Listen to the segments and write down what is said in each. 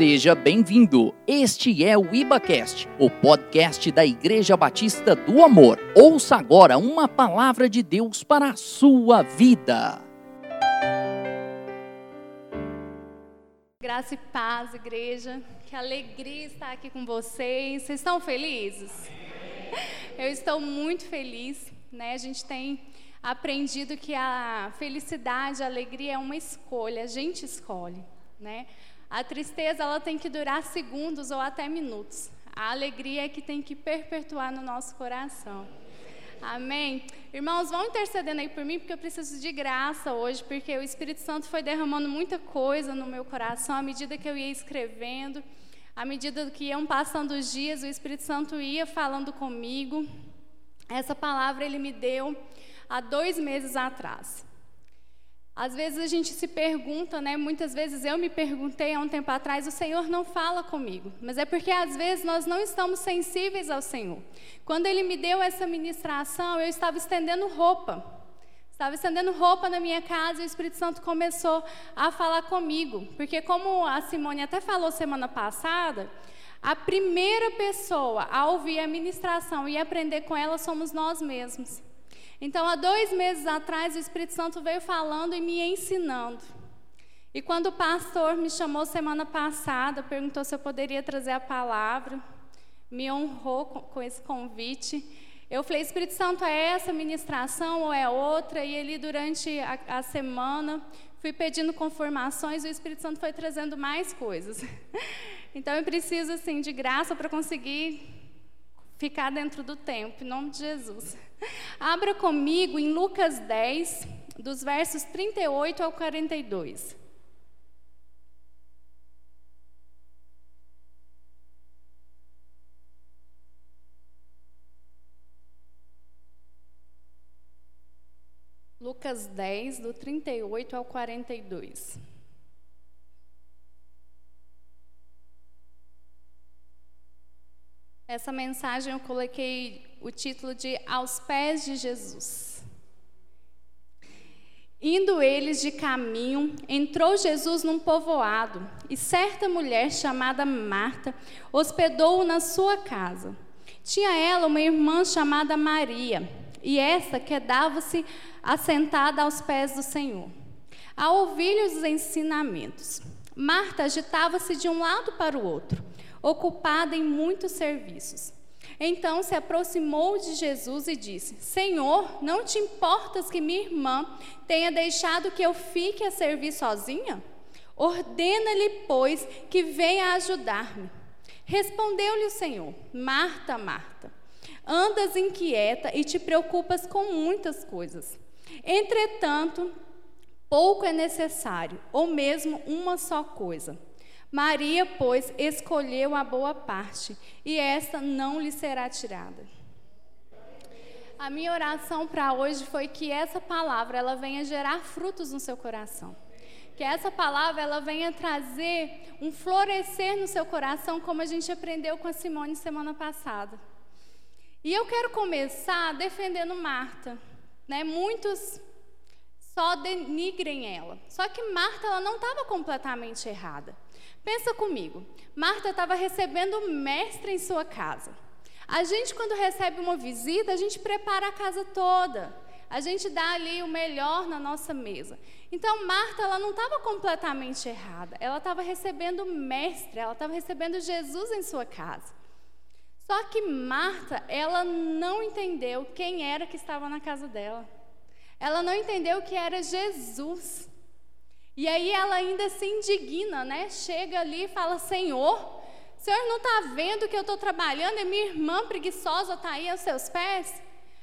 Seja bem-vindo. Este é o IbaCast, o podcast da Igreja Batista do Amor. Ouça agora uma palavra de Deus para a sua vida. Graça e paz, igreja. Que alegria estar aqui com vocês. Vocês estão felizes? Eu estou muito feliz, né? A gente tem aprendido que a felicidade, a alegria é uma escolha, a gente escolhe, né? A tristeza ela tem que durar segundos ou até minutos. A alegria é que tem que perpetuar no nosso coração. Amém? Irmãos, vão intercedendo aí por mim, porque eu preciso de graça hoje, porque o Espírito Santo foi derramando muita coisa no meu coração à medida que eu ia escrevendo, à medida que iam passando os dias, o Espírito Santo ia falando comigo. Essa palavra ele me deu há dois meses atrás. Às vezes a gente se pergunta, né? Muitas vezes eu me perguntei há um tempo atrás, o Senhor não fala comigo. Mas é porque às vezes nós não estamos sensíveis ao Senhor. Quando Ele me deu essa ministração, eu estava estendendo roupa. Estava estendendo roupa na minha casa e o Espírito Santo começou a falar comigo. Porque, como a Simone até falou semana passada, a primeira pessoa a ouvir a ministração e aprender com ela somos nós mesmos. Então, há dois meses atrás, o Espírito Santo veio falando e me ensinando. E quando o pastor me chamou semana passada, perguntou se eu poderia trazer a palavra, me honrou com, esse convite. Eu falei, Espírito Santo, é essa ministração ou é outra? E ele, durante a, a semana, fui pedindo confirmações e o Espírito Santo foi trazendo mais coisas. Então, eu preciso, assim, de graça para conseguir ficar dentro do tempo, em nome de Jesus. Abra comigo em Lucas 10, dos versos 38 ao 42. Lucas 10, do 38 ao 42. Essa mensagem eu coloquei o título de Aos Pés de Jesus. Indo eles de caminho, entrou Jesus num povoado, e certa mulher chamada Marta hospedou-o na sua casa. Tinha ela uma irmã chamada Maria, e esta quedava-se assentada aos pés do Senhor, a ouvir-lhe os ensinamentos. Marta agitava-se de um lado para o outro ocupada em muitos serviços. Então se aproximou de Jesus e disse: Senhor, não te importas que minha irmã tenha deixado que eu fique a servir sozinha? Ordena-lhe, pois, que venha ajudar-me. Respondeu-lhe o Senhor: Marta, Marta, andas inquieta e te preocupas com muitas coisas. Entretanto, pouco é necessário, ou mesmo uma só coisa. Maria, pois, escolheu a boa parte, e esta não lhe será tirada. A minha oração para hoje foi que essa palavra ela venha gerar frutos no seu coração. Que essa palavra ela venha trazer um florescer no seu coração, como a gente aprendeu com a Simone semana passada. E eu quero começar defendendo Marta. Né? Muitos só denigrem ela. Só que Marta ela não estava completamente errada. Pensa comigo, Marta estava recebendo o mestre em sua casa. A gente, quando recebe uma visita, a gente prepara a casa toda. A gente dá ali o melhor na nossa mesa. Então, Marta, ela não estava completamente errada. Ela estava recebendo o mestre, ela estava recebendo Jesus em sua casa. Só que Marta, ela não entendeu quem era que estava na casa dela. Ela não entendeu que era Jesus. E aí ela ainda se indigna, né? Chega ali e fala: Senhor, o senhor não está vendo que eu estou trabalhando e minha irmã preguiçosa está aí aos seus pés?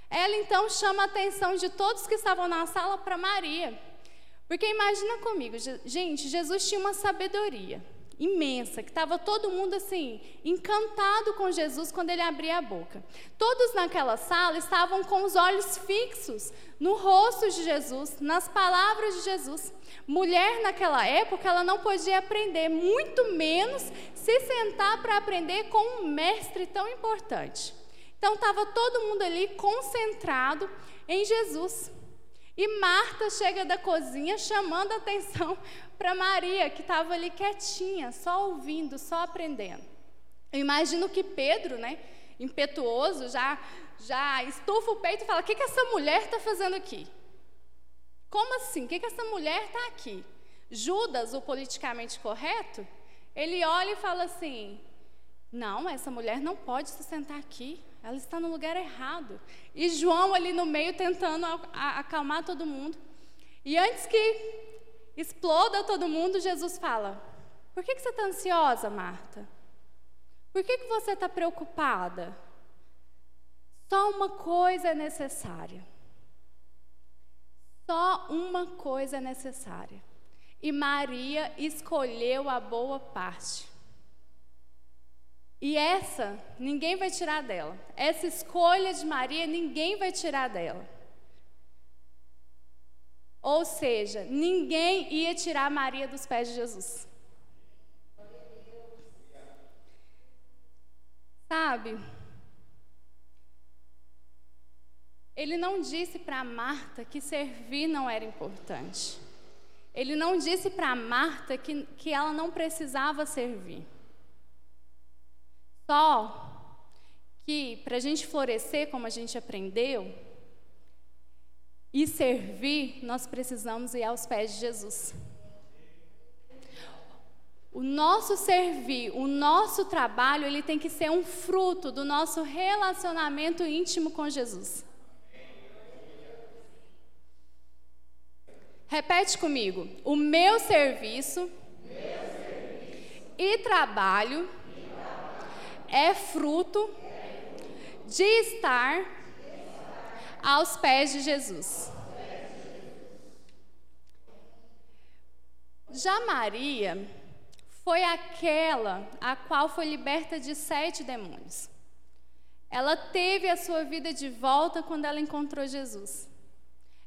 Ela então chama a atenção de todos que estavam na sala para Maria. Porque imagina comigo, gente, Jesus tinha uma sabedoria imensa, que estava todo mundo assim, encantado com Jesus quando ele abria a boca. Todos naquela sala estavam com os olhos fixos no rosto de Jesus, nas palavras de Jesus. Mulher naquela época, ela não podia aprender, muito menos se sentar para aprender com um mestre tão importante. Então estava todo mundo ali concentrado em Jesus. E Marta chega da cozinha chamando a atenção para Maria, que estava ali quietinha, só ouvindo, só aprendendo. Eu imagino que Pedro, né, impetuoso, já, já estufa o peito e fala: O que, que essa mulher está fazendo aqui? Como assim? O que, que essa mulher está aqui? Judas, o politicamente correto, ele olha e fala assim: Não, essa mulher não pode se sentar aqui, ela está no lugar errado. E João ali no meio tentando acalmar todo mundo. E antes que exploda todo mundo, Jesus fala: Por que, que você está ansiosa, Marta? Por que, que você está preocupada? Só uma coisa é necessária. Só uma coisa é necessária. E Maria escolheu a boa parte. E essa, ninguém vai tirar dela. Essa escolha de Maria, ninguém vai tirar dela. Ou seja, ninguém ia tirar Maria dos pés de Jesus. Sabe? Ele não disse para Marta que servir não era importante. Ele não disse para Marta que, que ela não precisava servir. Só que para a gente florescer, como a gente aprendeu, e servir, nós precisamos ir aos pés de Jesus. O nosso servir, o nosso trabalho, ele tem que ser um fruto do nosso relacionamento íntimo com Jesus. Repete comigo. O meu serviço, meu serviço. E, trabalho e trabalho é fruto de estar aos pés de Jesus. Já Maria foi aquela a qual foi liberta de sete demônios. Ela teve a sua vida de volta quando ela encontrou Jesus.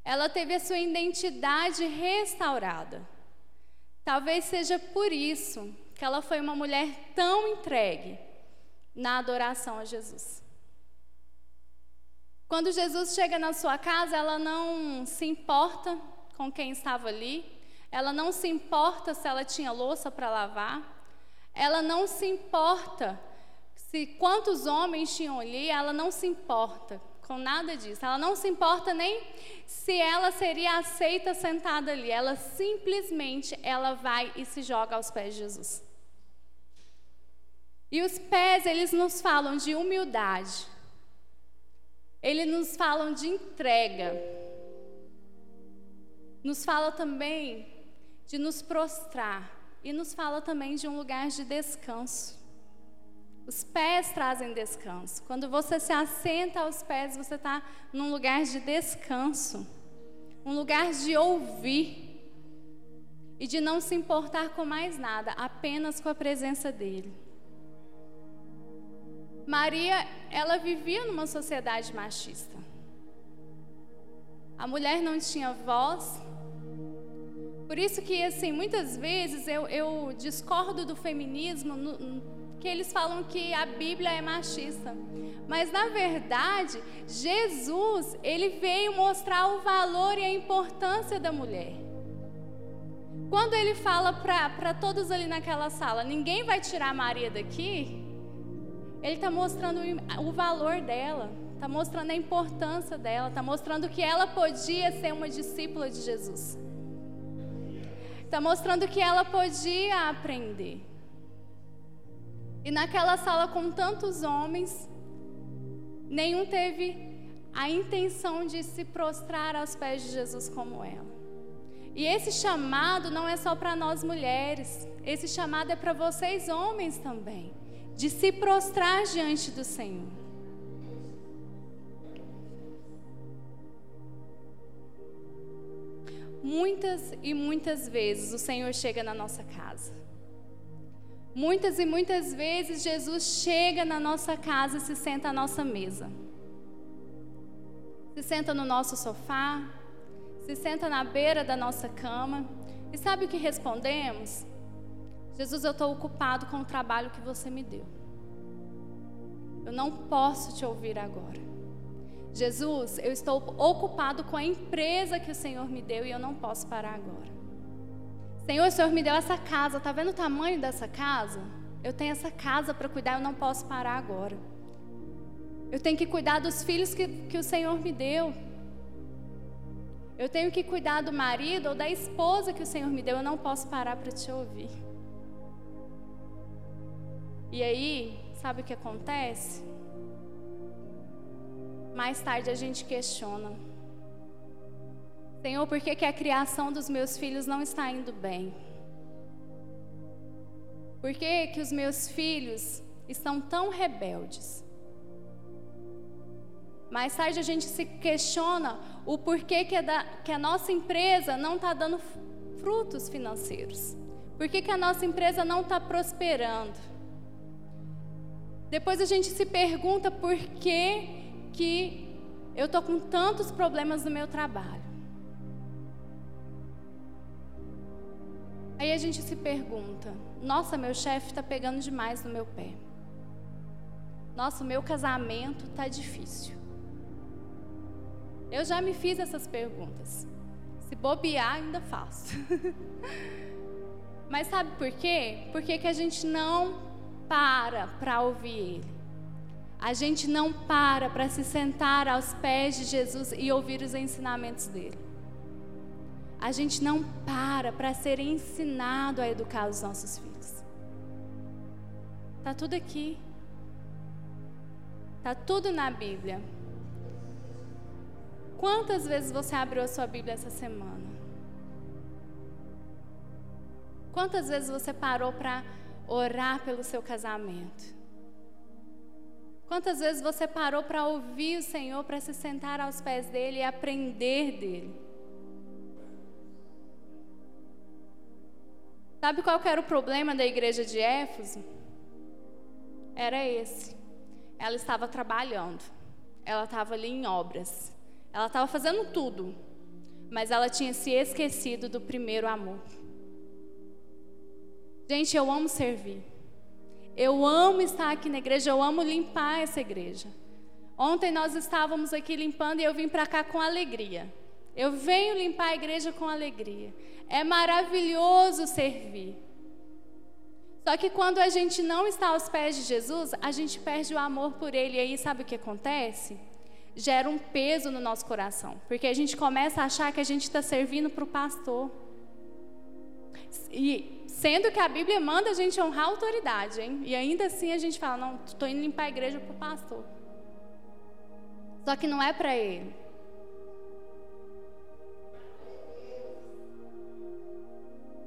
Ela teve a sua identidade restaurada. Talvez seja por isso que ela foi uma mulher tão entregue na adoração a Jesus. Quando Jesus chega na sua casa, ela não se importa com quem estava ali, ela não se importa se ela tinha louça para lavar, ela não se importa se quantos homens tinham ali, ela não se importa com nada disso. Ela não se importa nem se ela seria aceita sentada ali. Ela simplesmente ela vai e se joga aos pés de Jesus. E os pés, eles nos falam de humildade. Eles nos falam de entrega. Nos fala também de nos prostrar. E nos fala também de um lugar de descanso. Os pés trazem descanso. Quando você se assenta aos pés, você está num lugar de descanso, um lugar de ouvir e de não se importar com mais nada, apenas com a presença dele. Maria, ela vivia numa sociedade machista. A mulher não tinha voz. Por isso que, assim, muitas vezes eu, eu discordo do feminismo no, que eles falam que a Bíblia é machista. Mas na verdade, Jesus, ele veio mostrar o valor e a importância da mulher. Quando ele fala para todos ali naquela sala, ninguém vai tirar Maria daqui, ele está mostrando o valor dela, está mostrando a importância dela, está mostrando que ela podia ser uma discípula de Jesus. Está mostrando que ela podia aprender. E naquela sala com tantos homens, nenhum teve a intenção de se prostrar aos pés de Jesus como ela. E esse chamado não é só para nós mulheres, esse chamado é para vocês homens também, de se prostrar diante do Senhor. Muitas e muitas vezes o Senhor chega na nossa casa Muitas e muitas vezes Jesus chega na nossa casa e se senta à nossa mesa. Se senta no nosso sofá, se senta na beira da nossa cama. E sabe o que respondemos? Jesus, eu estou ocupado com o trabalho que você me deu. Eu não posso te ouvir agora. Jesus, eu estou ocupado com a empresa que o Senhor me deu e eu não posso parar agora. Senhor, o Senhor me deu essa casa, tá vendo o tamanho dessa casa? Eu tenho essa casa para cuidar, eu não posso parar agora. Eu tenho que cuidar dos filhos que, que o Senhor me deu. Eu tenho que cuidar do marido ou da esposa que o Senhor me deu, eu não posso parar para te ouvir. E aí, sabe o que acontece? Mais tarde a gente questiona. Senhor, por que, que a criação dos meus filhos não está indo bem? Por que, que os meus filhos estão tão rebeldes? Mais tarde a gente se questiona o porquê que a, da, que a nossa empresa não está dando frutos financeiros. Por que, que a nossa empresa não está prosperando? Depois a gente se pergunta por que, que eu estou com tantos problemas no meu trabalho. Aí a gente se pergunta: nossa, meu chefe está pegando demais no meu pé. Nossa, o meu casamento está difícil. Eu já me fiz essas perguntas. Se bobear, ainda faço. Mas sabe por quê? Porque que a gente não para para ouvir Ele. A gente não para para se sentar aos pés de Jesus e ouvir os ensinamentos dele a gente não para para ser ensinado a educar os nossos filhos. Tá tudo aqui. Tá tudo na Bíblia. Quantas vezes você abriu a sua Bíblia essa semana? Quantas vezes você parou para orar pelo seu casamento? Quantas vezes você parou para ouvir o Senhor, para se sentar aos pés dele e aprender dele? Sabe qual era o problema da igreja de Éfeso? Era esse. Ela estava trabalhando. Ela estava ali em obras. Ela estava fazendo tudo. Mas ela tinha se esquecido do primeiro amor. Gente, eu amo servir. Eu amo estar aqui na igreja, eu amo limpar essa igreja. Ontem nós estávamos aqui limpando e eu vim para cá com alegria. Eu venho limpar a igreja com alegria. É maravilhoso servir. Só que quando a gente não está aos pés de Jesus, a gente perde o amor por Ele. E aí, sabe o que acontece? Gera um peso no nosso coração. Porque a gente começa a achar que a gente está servindo para o pastor. E sendo que a Bíblia manda a gente honrar a autoridade, hein? E ainda assim a gente fala: não, estou indo limpar a igreja para o pastor. Só que não é para ele.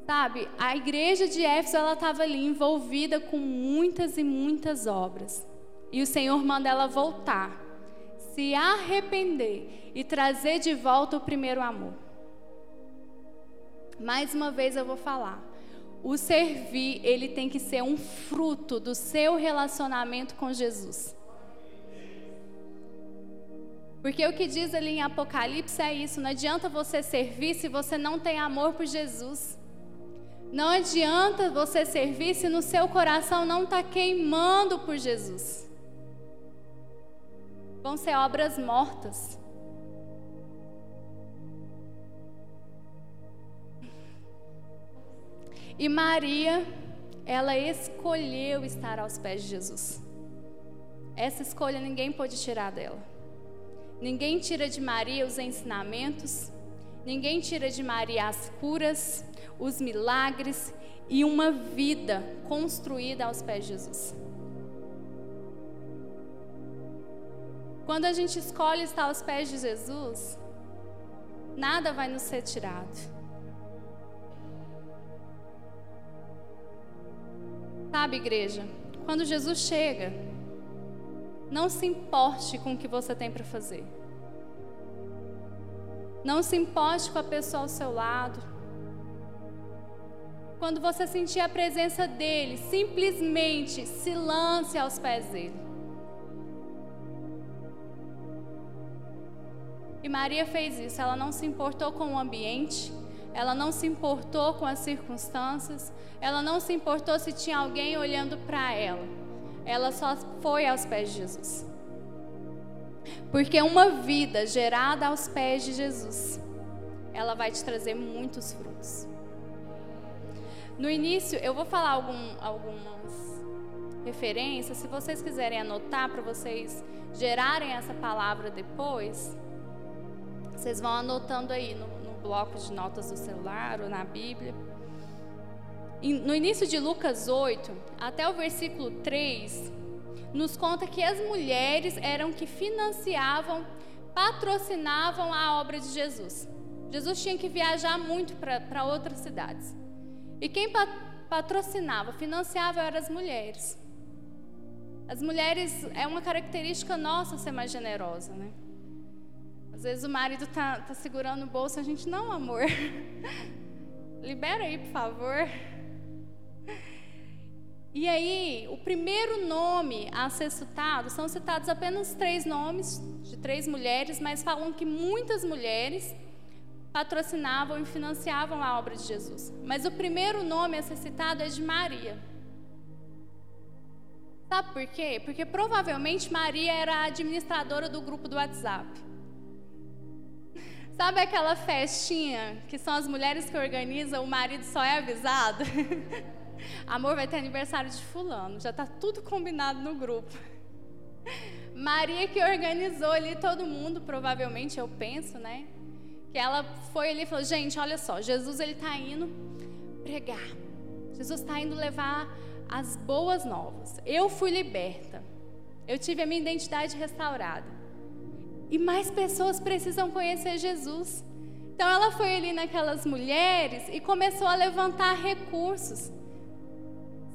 Sabe, a igreja de Éfeso ela estava ali envolvida com muitas e muitas obras. E o Senhor manda ela voltar, se arrepender e trazer de volta o primeiro amor. Mais uma vez eu vou falar. O servir, ele tem que ser um fruto do seu relacionamento com Jesus. Porque o que diz ali em Apocalipse é isso: não adianta você servir se você não tem amor por Jesus. Não adianta você servir se no seu coração não está queimando por Jesus. Vão ser obras mortas. E Maria, ela escolheu estar aos pés de Jesus. Essa escolha ninguém pode tirar dela. Ninguém tira de Maria os ensinamentos, ninguém tira de Maria as curas, os milagres e uma vida construída aos pés de Jesus. Quando a gente escolhe estar aos pés de Jesus, nada vai nos ser tirado. Sabe, igreja, quando Jesus chega, não se importe com o que você tem para fazer. Não se importe com a pessoa ao seu lado. Quando você sentir a presença dele, simplesmente se lance aos pés dele. E Maria fez isso, ela não se importou com o ambiente, ela não se importou com as circunstâncias, ela não se importou se tinha alguém olhando para ela. Ela só foi aos pés de Jesus. Porque uma vida gerada aos pés de Jesus, ela vai te trazer muitos frutos. No início, eu vou falar algum, algumas referências. Se vocês quiserem anotar para vocês gerarem essa palavra depois, vocês vão anotando aí no, bloco de notas do celular ou na Bíblia. No início de Lucas 8, até o versículo 3, nos conta que as mulheres eram que financiavam, patrocinavam a obra de Jesus. Jesus tinha que viajar muito para outras cidades. E quem patrocinava, financiava eram as mulheres. As mulheres, é uma característica nossa ser mais generosa, né? Às vezes o marido tá, tá segurando o bolso, a gente, não, amor, libera aí, por favor. E aí, o primeiro nome a ser citado, são citados apenas três nomes de três mulheres, mas falam que muitas mulheres patrocinavam e financiavam a obra de Jesus. Mas o primeiro nome a ser citado é de Maria. Sabe por quê? Porque provavelmente Maria era a administradora do grupo do WhatsApp. Sabe aquela festinha que são as mulheres que organizam, o marido só é avisado? Amor, vai ter aniversário de fulano, já está tudo combinado no grupo. Maria que organizou ali todo mundo, provavelmente, eu penso, né? Que ela foi ali e falou, gente, olha só, Jesus ele está indo pregar. Jesus está indo levar as boas novas. Eu fui liberta. Eu tive a minha identidade restaurada. E mais pessoas precisam conhecer Jesus. Então ela foi ali naquelas mulheres e começou a levantar recursos.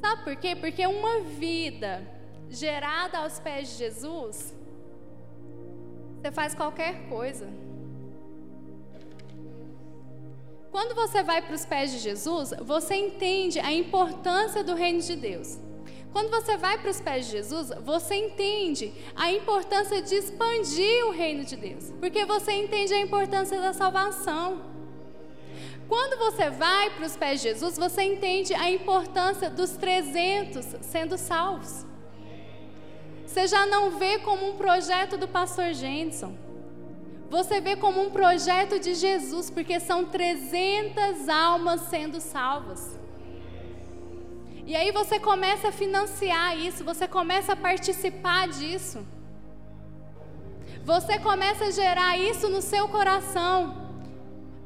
Sabe por quê? Porque uma vida gerada aos pés de Jesus, você faz qualquer coisa. Quando você vai para os pés de Jesus, você entende a importância do reino de Deus. Quando você vai para os pés de Jesus, você entende a importância de expandir o reino de Deus, porque você entende a importância da salvação. Quando você vai para os pés de Jesus, você entende a importância dos 300 sendo salvos. Você já não vê como um projeto do pastor Jenson você vê como um projeto de Jesus, porque são 300 almas sendo salvas. E aí você começa a financiar isso, você começa a participar disso. Você começa a gerar isso no seu coração.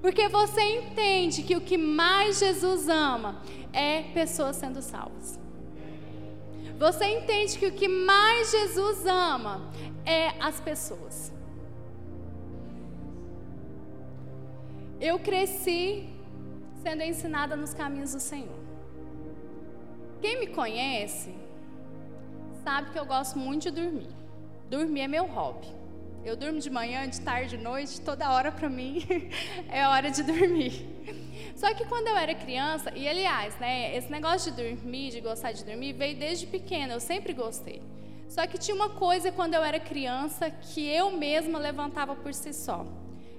Porque você entende que o que mais Jesus ama é pessoas sendo salvas. Você entende que o que mais Jesus ama é as pessoas. Eu cresci sendo ensinada nos caminhos do Senhor. Quem me conhece sabe que eu gosto muito de dormir. Dormir é meu hobby. Eu durmo de manhã, de tarde, de noite, toda hora para mim é hora de dormir. Só que quando eu era criança, e aliás, né, esse negócio de dormir, de gostar de dormir, veio desde pequena, eu sempre gostei. Só que tinha uma coisa quando eu era criança que eu mesma levantava por si só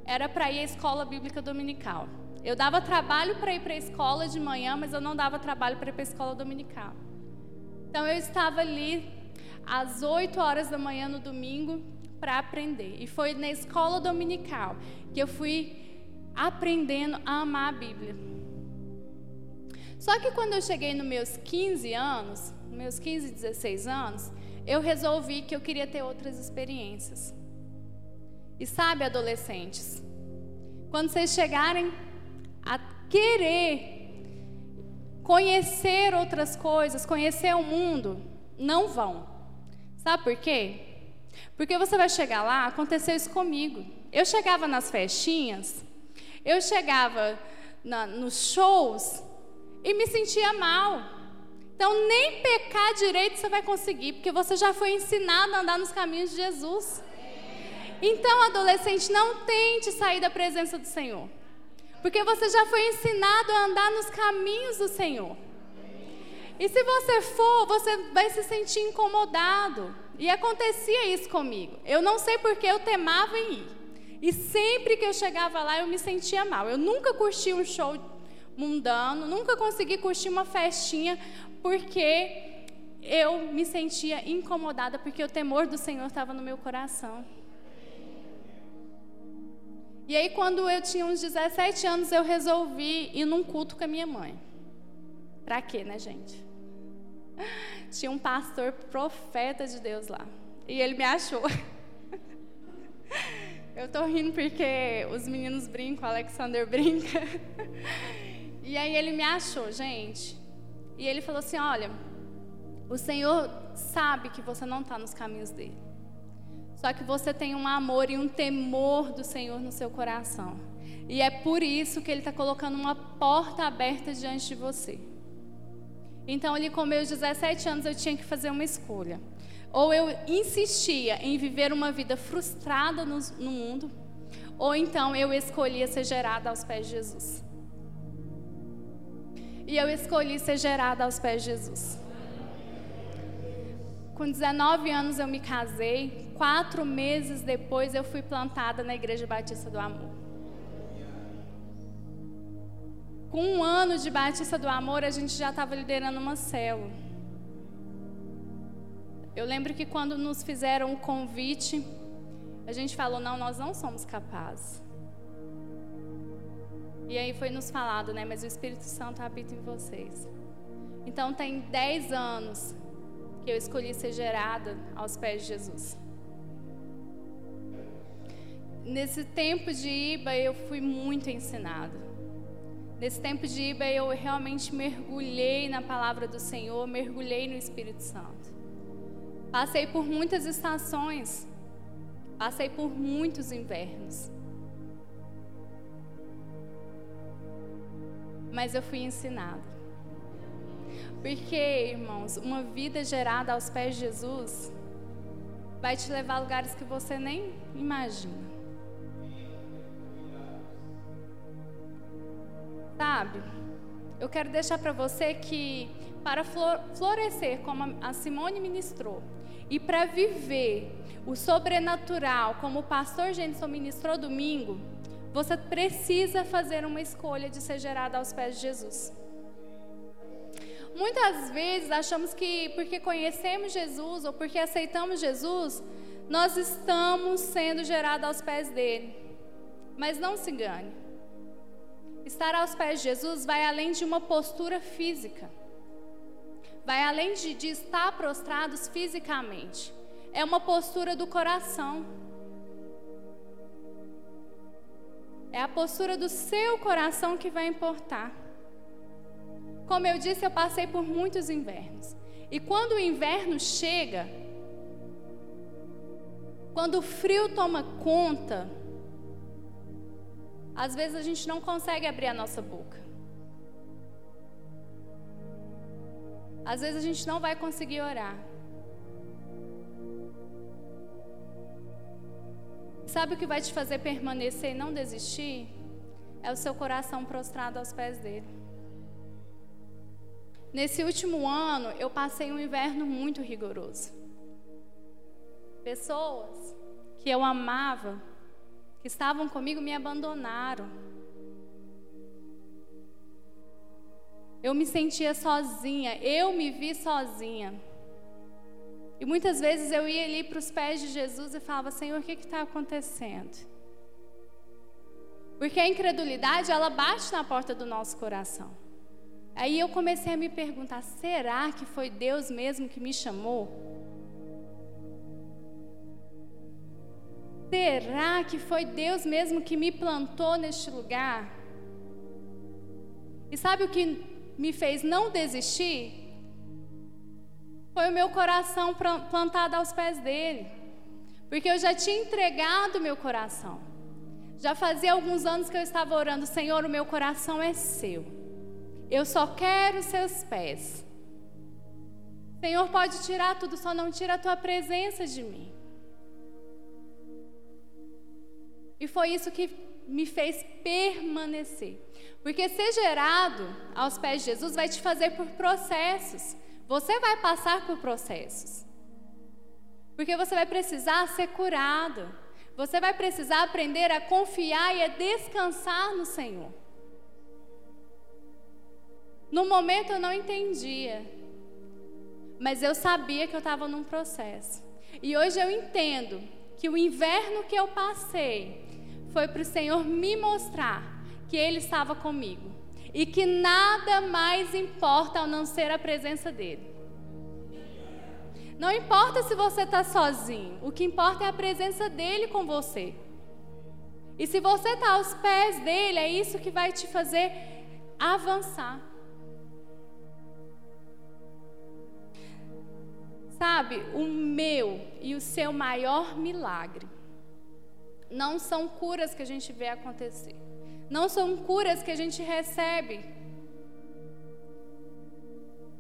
era para ir à escola bíblica dominical. Eu dava trabalho para ir para a escola de manhã, mas eu não dava trabalho para ir para a escola dominical. Então eu estava ali às 8 horas da manhã no domingo para aprender. E foi na escola dominical que eu fui aprendendo a amar a Bíblia. Só que quando eu cheguei nos meus 15 anos, meus 15, 16 anos, eu resolvi que eu queria ter outras experiências. E sabe, adolescentes, quando vocês chegarem a querer conhecer outras coisas, conhecer o mundo, não vão. Sabe por quê? Porque você vai chegar lá, aconteceu isso comigo. Eu chegava nas festinhas, eu chegava na, nos shows e me sentia mal. Então, nem pecar direito você vai conseguir, porque você já foi ensinado a andar nos caminhos de Jesus. Então, adolescente, não tente sair da presença do Senhor. Porque você já foi ensinado a andar nos caminhos do Senhor. E se você for, você vai se sentir incomodado. E acontecia isso comigo. Eu não sei porque eu temava em ir. E sempre que eu chegava lá, eu me sentia mal. Eu nunca curti um show mundano, nunca consegui curtir uma festinha, porque eu me sentia incomodada, porque o temor do Senhor estava no meu coração. E aí, quando eu tinha uns 17 anos, eu resolvi ir num culto com a minha mãe. Pra quê, né, gente? Tinha um pastor profeta de Deus lá. E ele me achou. Eu tô rindo porque os meninos brincam, o Alexander brinca. E aí ele me achou, gente. E ele falou assim: Olha, o Senhor sabe que você não está nos caminhos dele. Só que você tem um amor e um temor do Senhor no seu coração. E é por isso que Ele está colocando uma porta aberta diante de você. Então, ali com meus 17 anos, eu tinha que fazer uma escolha. Ou eu insistia em viver uma vida frustrada no, no mundo, ou então eu escolhia ser gerada aos pés de Jesus. E eu escolhi ser gerada aos pés de Jesus. Com 19 anos eu me casei, quatro meses depois eu fui plantada na Igreja Batista do Amor. Com um ano de Batista do Amor, a gente já estava liderando uma célula. Eu lembro que quando nos fizeram o convite, a gente falou: não, nós não somos capazes. E aí foi nos falado, né? Mas o Espírito Santo habita em vocês. Então tem 10 anos que eu escolhi ser gerada aos pés de Jesus. Nesse tempo de Iba eu fui muito ensinada. Nesse tempo de Iba eu realmente mergulhei na palavra do Senhor, mergulhei no Espírito Santo. Passei por muitas estações, passei por muitos invernos. mas eu fui ensinada. Porque, irmãos, uma vida gerada aos pés de Jesus vai te levar a lugares que você nem imagina. Sabe? Eu quero deixar para você que para florescer, como a Simone ministrou, e para viver o sobrenatural, como o pastor Jenson ministrou domingo, você precisa fazer uma escolha de ser gerado aos pés de Jesus. Muitas vezes achamos que porque conhecemos Jesus ou porque aceitamos Jesus, nós estamos sendo gerados aos pés dele. Mas não se engane. Estar aos pés de Jesus vai além de uma postura física. Vai além de, de estar prostrados fisicamente. É uma postura do coração. É a postura do seu coração que vai importar. Como eu disse, eu passei por muitos invernos. E quando o inverno chega, quando o frio toma conta, às vezes a gente não consegue abrir a nossa boca. Às vezes a gente não vai conseguir orar. Sabe o que vai te fazer permanecer e não desistir? É o seu coração prostrado aos pés dele. Nesse último ano, eu passei um inverno muito rigoroso. Pessoas que eu amava, que estavam comigo, me abandonaram. Eu me sentia sozinha, eu me vi sozinha. E muitas vezes eu ia ali para os pés de Jesus e falava: Senhor, o que está acontecendo? Porque a incredulidade, ela bate na porta do nosso coração. Aí eu comecei a me perguntar: será que foi Deus mesmo que me chamou? Será que foi Deus mesmo que me plantou neste lugar? E sabe o que me fez não desistir? Foi o meu coração plantado aos pés dele. Porque eu já tinha entregado meu coração. Já fazia alguns anos que eu estava orando, Senhor, o meu coração é seu. Eu só quero seus pés. Senhor, pode tirar tudo, só não tira a tua presença de mim. E foi isso que me fez permanecer. Porque ser gerado aos pés de Jesus vai te fazer por processos. Você vai passar por processos. Porque você vai precisar ser curado. Você vai precisar aprender a confiar e a descansar no Senhor. No momento eu não entendia, mas eu sabia que eu estava num processo. E hoje eu entendo que o inverno que eu passei foi para o Senhor me mostrar que Ele estava comigo. e que nada mais importa ao não ser a presença dele. Não importa se você está sozinho, o que importa é a presença dele com você. E se você está aos pés dele, é isso que vai te fazer avançar. Sabe, o meu e o seu maior milagre não são curas que a gente vê acontecer, não são curas que a gente recebe.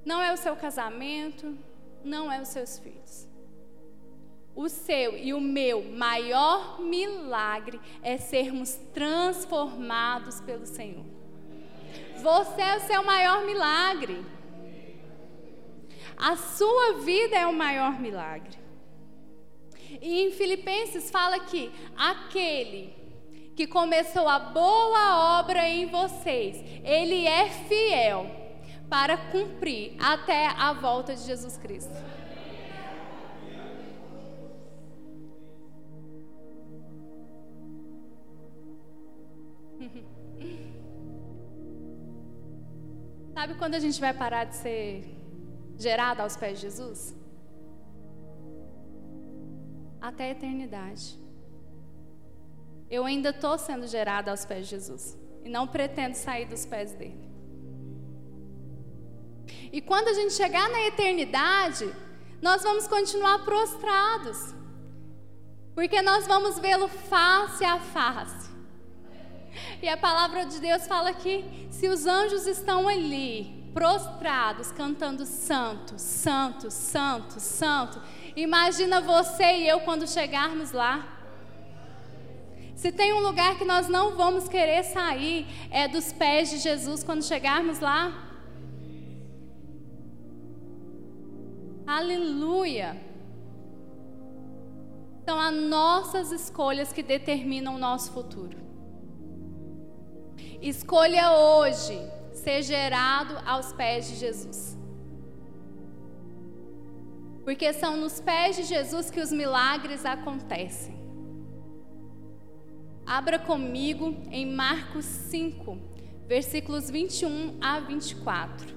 Não é o seu casamento, não é os seus filhos. O seu e o meu maior milagre é sermos transformados pelo Senhor. Você é o seu maior milagre. A sua vida é o maior milagre. E em Filipenses fala que aquele que começou a boa obra em vocês, ele é fiel para cumprir até a volta de Jesus Cristo. Sabe quando a gente vai parar de ser gerada aos pés de Jesus? Até a eternidade. Eu ainda estou sendo gerada aos pés de Jesus. E não pretendo sair dos pés dele. E quando a gente chegar na eternidade, nós vamos continuar prostrados. Porque nós vamos vê-lo face a face. E a palavra de Deus fala que se os anjos estão ali, prostrados, cantando santo, santo, santo, santo. Imagina você e eu quando chegarmos lá. Se tem um lugar que nós não vamos querer sair, é dos pés de Jesus quando chegarmos lá. Aleluia! São as nossas escolhas que determinam o nosso futuro. Escolha hoje ser gerado aos pés de Jesus. Porque são nos pés de Jesus que os milagres acontecem. Abra comigo em Marcos 5, versículos 21 a 24.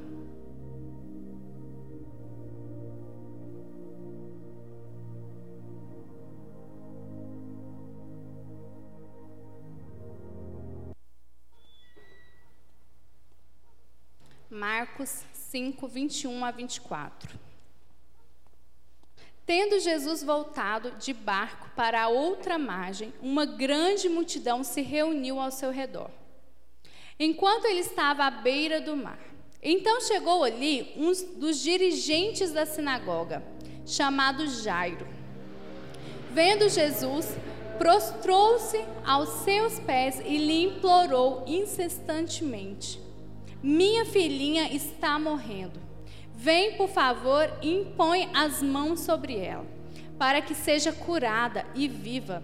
Marcos 5, 21 a 24. Tendo Jesus voltado de barco para a outra margem, uma grande multidão se reuniu ao seu redor, enquanto ele estava à beira do mar. Então chegou ali um dos dirigentes da sinagoga, chamado Jairo. Vendo Jesus, prostrou-se aos seus pés e lhe implorou incessantemente: minha filhinha está morrendo. Vem, por favor, e impõe as mãos sobre ela, para que seja curada e viva.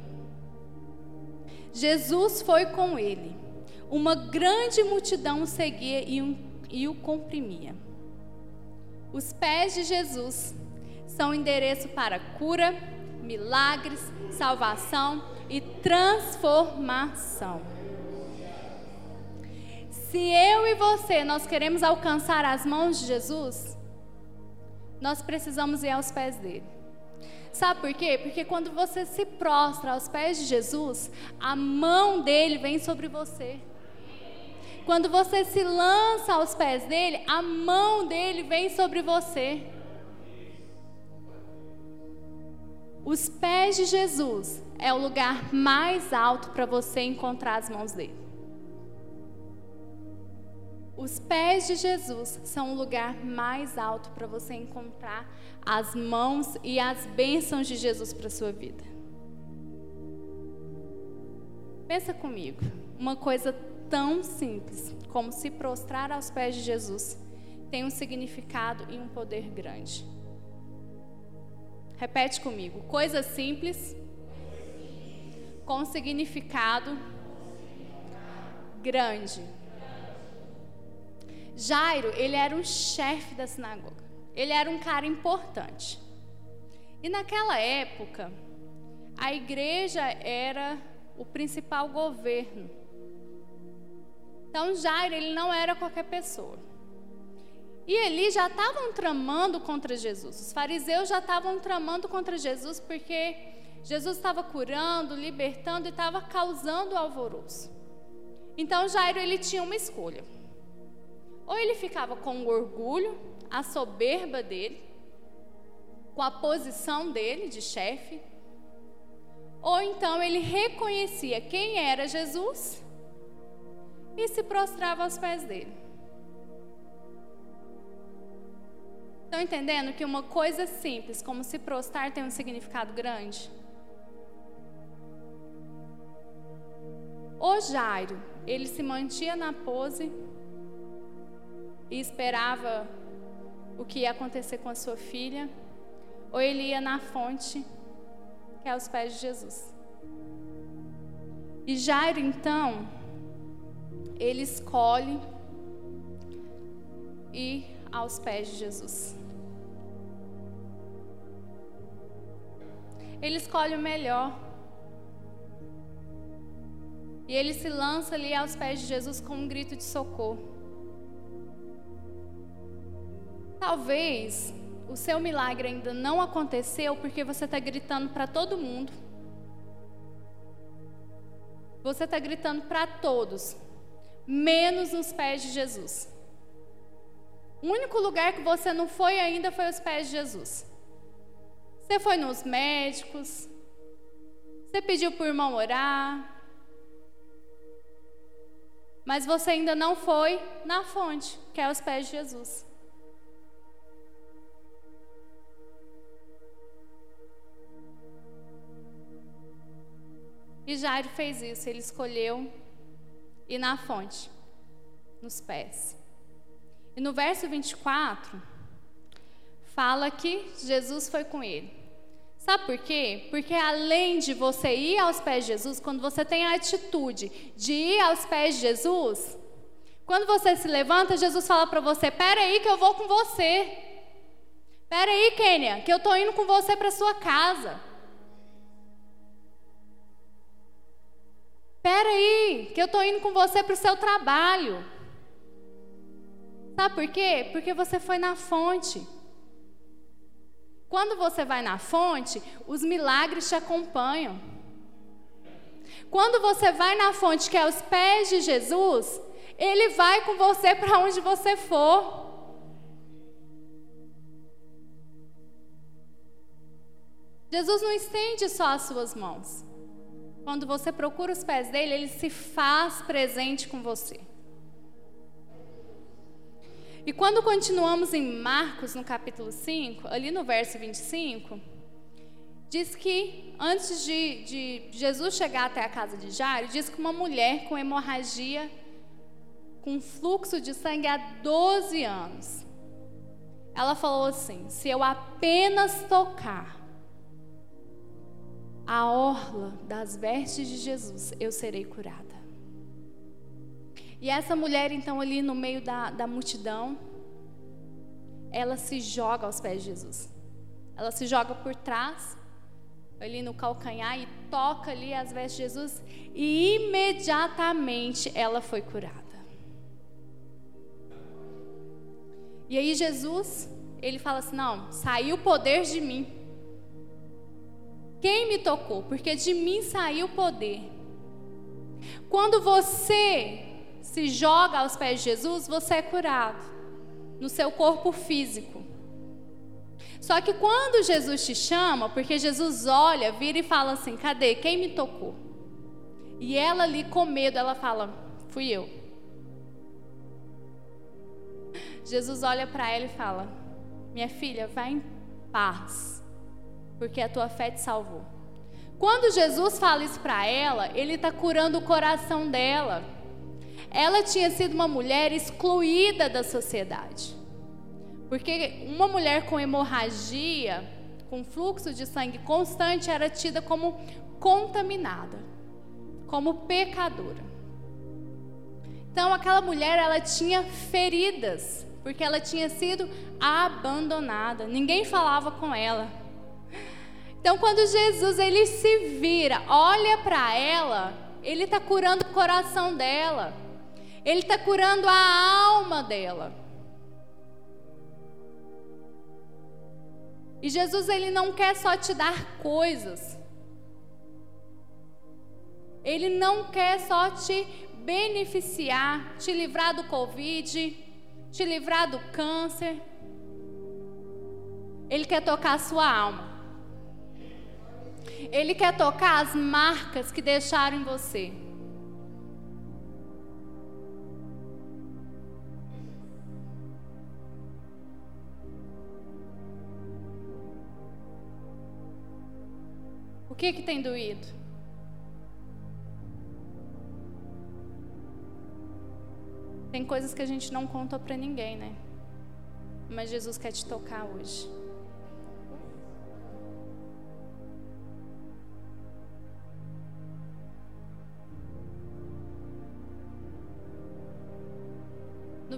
Jesus foi com ele. Uma grande multidão seguia e, um, e o comprimia. Os pés de Jesus são endereço para cura, milagres, salvação e transformação. Se eu e você nós queremos alcançar as mãos de Jesus, nós precisamos ir aos pés dele. Sabe por quê? Porque quando você se prostra aos pés de Jesus, a mão dele vem sobre você. Quando você se lança aos pés dele, a mão dele vem sobre você. Os pés de Jesus é o lugar mais alto para você encontrar as mãos dele. Os pés de Jesus são o lugar mais alto para você encontrar as mãos e as bênçãos de Jesus para sua vida. Pensa comigo, uma coisa tão simples como se prostrar aos pés de Jesus tem um significado e um poder grande. Repete comigo, coisa simples com significado grande. Jairo, ele era um chefe da sinagoga. Ele era um cara importante. E naquela época, a igreja era o principal governo. Então Jairo, ele não era qualquer pessoa. E eles já estavam tramando contra Jesus. Os fariseus já estavam tramando contra Jesus porque Jesus estava curando, libertando e estava causando alvoroço. Então Jairo ele tinha uma escolha. Ou ele ficava com o orgulho, a soberba dele, com a posição dele de chefe, ou então ele reconhecia quem era Jesus e se prostrava aos pés dele. Estão entendendo que uma coisa simples, como se prostrar, tem um significado grande? O Jairo, ele se mantinha na pose e esperava o que ia acontecer com a sua filha, ou ele ia na fonte, que é aos pés de Jesus. E Jairo, então, ele escolhe ir aos pés de Jesus. Ele escolhe o melhor. E ele se lança ali aos pés de Jesus com um grito de socorro. Talvez o seu milagre ainda não aconteceu porque você está gritando para todo mundo. Você está gritando para todos, menos nos pés de Jesus. O único lugar que você não foi ainda foi os pés de Jesus. Você foi nos médicos, você pediu por irmão orar, mas você ainda não foi na fonte, que é os pés de Jesus. E Jairo fez isso, ele escolheu ir na fonte, nos pés. E no verso 24, fala que Jesus foi com ele. Sabe por quê? Porque além de você ir aos pés de Jesus, quando você tem a atitude de ir aos pés de Jesus, quando você se levanta, Jesus fala para você: Pera aí que eu vou com você. Pera aí, Kênia, que eu estou indo com você para sua casa. Pera aí, que eu estou indo com você para o seu trabalho. Sabe por quê? Porque você foi na fonte. Quando você vai na fonte, os milagres te acompanham. Quando você vai na fonte, que é os pés de Jesus, Ele vai com você para onde você for. Jesus não estende só as suas mãos. Quando você procura os pés dele, ele se faz presente com você. E quando continuamos em Marcos, no capítulo 5, ali no verso 25, diz que antes de, de Jesus chegar até a casa de Jairo, diz que uma mulher com hemorragia, com fluxo de sangue há 12 anos, ela falou assim: se eu apenas tocar a orla das vestes de Jesus, eu serei curada. E essa mulher, então, ali no meio da, da multidão, ela se joga aos pés de Jesus. Ela se joga por trás, ali no calcanhar, e toca ali as vestes de Jesus, e imediatamente ela foi curada. E aí Jesus, ele fala assim: Não, saiu o poder de mim. Quem me tocou? Porque de mim saiu o poder. Quando você se joga aos pés de Jesus, você é curado no seu corpo físico. Só que quando Jesus te chama, porque Jesus olha, vira e fala assim: cadê? Quem me tocou? E ela ali com medo, ela fala: fui eu. Jesus olha para ela e fala: minha filha, vá em paz porque a tua fé te salvou. Quando Jesus fala isso para ela, ele está curando o coração dela. Ela tinha sido uma mulher excluída da sociedade. Porque uma mulher com hemorragia, com fluxo de sangue constante, era tida como contaminada, como pecadora. Então aquela mulher, ela tinha feridas, porque ela tinha sido abandonada. Ninguém falava com ela. Então, quando Jesus ele se vira, olha para ela, ele está curando o coração dela. Ele está curando a alma dela. E Jesus ele não quer só te dar coisas. Ele não quer só te beneficiar, te livrar do Covid, te livrar do câncer. Ele quer tocar a sua alma. Ele quer tocar as marcas que deixaram em você. O que que tem doído? Tem coisas que a gente não conta para ninguém, né? Mas Jesus quer te tocar hoje.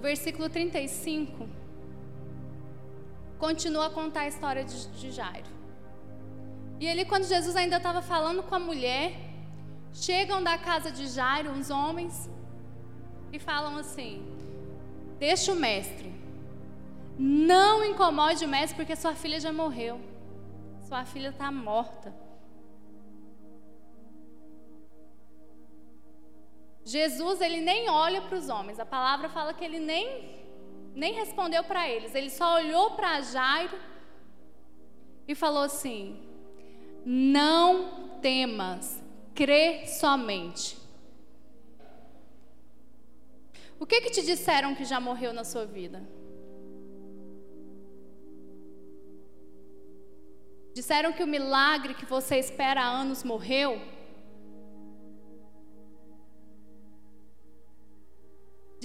Versículo 35, continua a contar a história de, de Jairo. E ali, quando Jesus ainda estava falando com a mulher, chegam da casa de Jairo uns homens e falam assim: Deixa o mestre, não incomode o mestre, porque sua filha já morreu, sua filha está morta. Jesus, ele nem olha para os homens, a palavra fala que ele nem, nem respondeu para eles, ele só olhou para Jairo e falou assim: não temas, crê somente. O que que te disseram que já morreu na sua vida? Disseram que o milagre que você espera há anos morreu?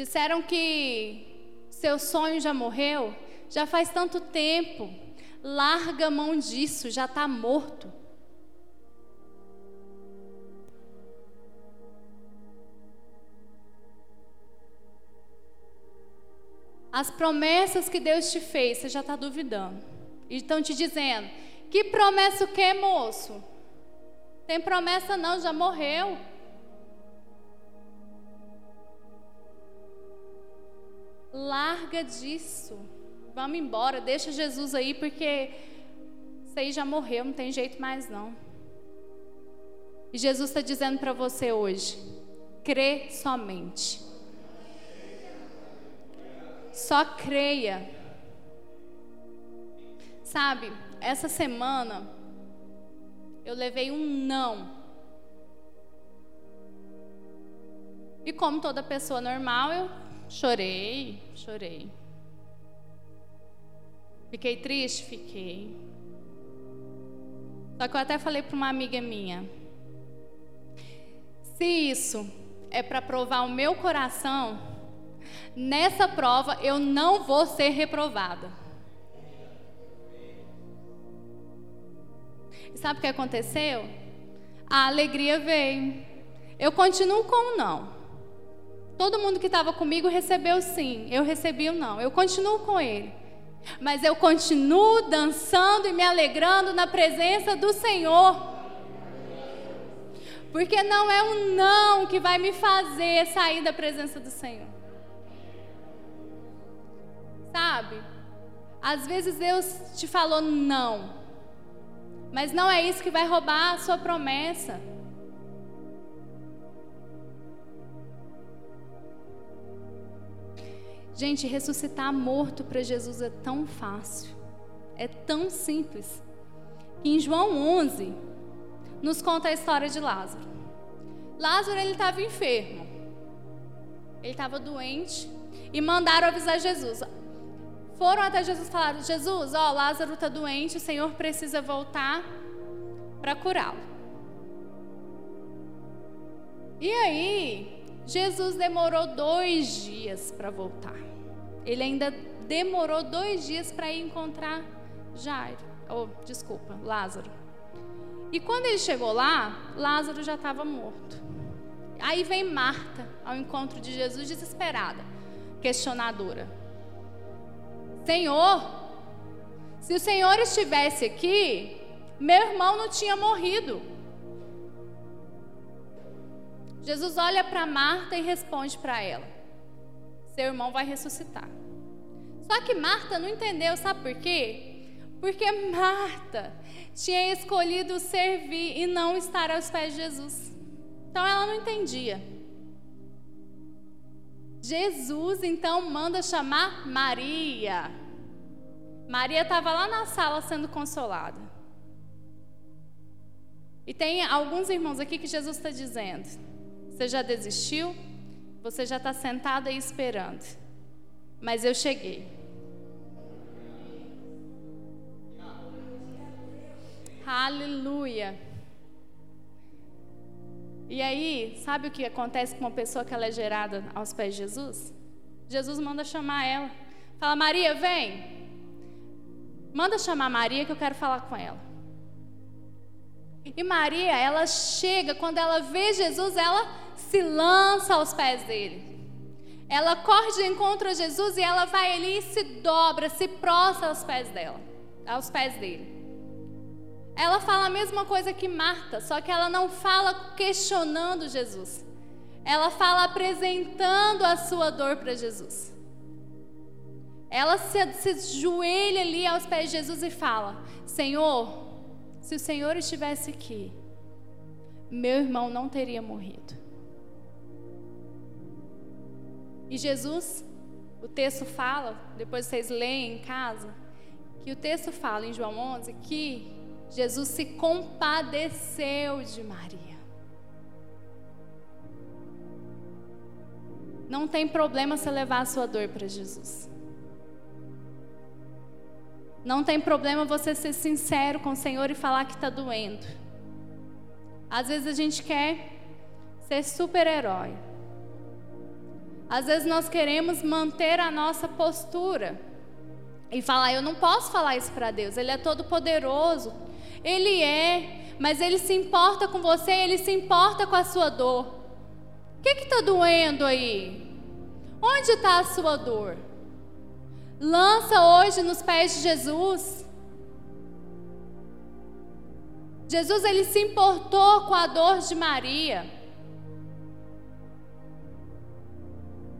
Disseram que seu sonho já morreu? Já faz tanto tempo. Larga a mão disso, já está morto. As promessas que Deus te fez, você já está duvidando. E estão te dizendo: que promessa o que, moço? Tem promessa não, já morreu. Larga disso. Vamos embora, deixa Jesus aí, porque isso aí já morreu, não tem jeito mais não. E Jesus está dizendo para você hoje: crê somente. Só creia. Sabe, essa semana eu levei um não. E como toda pessoa normal, eu chorei, chorei. Fiquei triste? Fiquei. Só que eu até falei para uma amiga minha: se isso é para provar o meu coração, Nessa prova eu não vou ser reprovada. E sabe o que aconteceu? A alegria veio. Eu continuo com o não. Todo mundo que estava comigo recebeu sim, eu recebi o não. Eu continuo com ele. Mas eu continuo dançando e me alegrando na presença do Senhor. Porque não é um não que vai me fazer sair da presença do Senhor. Sabe? Às vezes Deus te falou não, mas não é isso que vai roubar a sua promessa. Gente, ressuscitar morto para Jesus é tão fácil, é tão simples. Em João 11 nos conta a história de Lázaro. Lázaro ele estava enfermo, ele estava doente e mandaram avisar Jesus: foram até Jesus e falaram: Jesus, ó, Lázaro está doente, o Senhor precisa voltar para curá-lo. E aí, Jesus demorou dois dias para voltar. Ele ainda demorou dois dias para ir encontrar Jairo, ou oh, desculpa, Lázaro. E quando ele chegou lá, Lázaro já estava morto. Aí vem Marta ao encontro de Jesus desesperada, questionadora. Senhor, se o Senhor estivesse aqui, meu irmão não tinha morrido. Jesus olha para Marta e responde para ela: seu irmão vai ressuscitar. Só que Marta não entendeu, sabe por quê? Porque Marta tinha escolhido servir e não estar aos pés de Jesus. Então ela não entendia. Jesus então manda chamar Maria. Maria estava lá na sala sendo consolada. E tem alguns irmãos aqui que Jesus está dizendo: Você já desistiu? Você já está sentado aí esperando. Mas eu cheguei. Aleluia. E aí, sabe o que acontece com uma pessoa que ela é gerada aos pés de Jesus? Jesus manda chamar ela. Fala, Maria, vem. Manda chamar Maria que eu quero falar com ela. E Maria, ela chega, quando ela vê Jesus, ela se lança aos pés dele. Ela corre de encontro a Jesus e ela vai ali e se dobra, se prostra aos pés dela, aos pés dele. Ela fala a mesma coisa que Marta, só que ela não fala questionando Jesus. Ela fala apresentando a sua dor para Jesus. Ela se, se joelha ali aos pés de Jesus e fala: Senhor, se o Senhor estivesse aqui, meu irmão não teria morrido. E Jesus, o texto fala, depois vocês leem em casa, que o texto fala em João 11 que Jesus se compadeceu de Maria. Não tem problema você levar a sua dor para Jesus. Não tem problema você ser sincero com o Senhor e falar que está doendo. Às vezes a gente quer ser super-herói. Às vezes nós queremos manter a nossa postura e falar: eu não posso falar isso para Deus, Ele é todo poderoso, ele é, mas ele se importa com você, ele se importa com a sua dor. O que está doendo aí? Onde está a sua dor? Lança hoje nos pés de Jesus. Jesus ele se importou com a dor de Maria.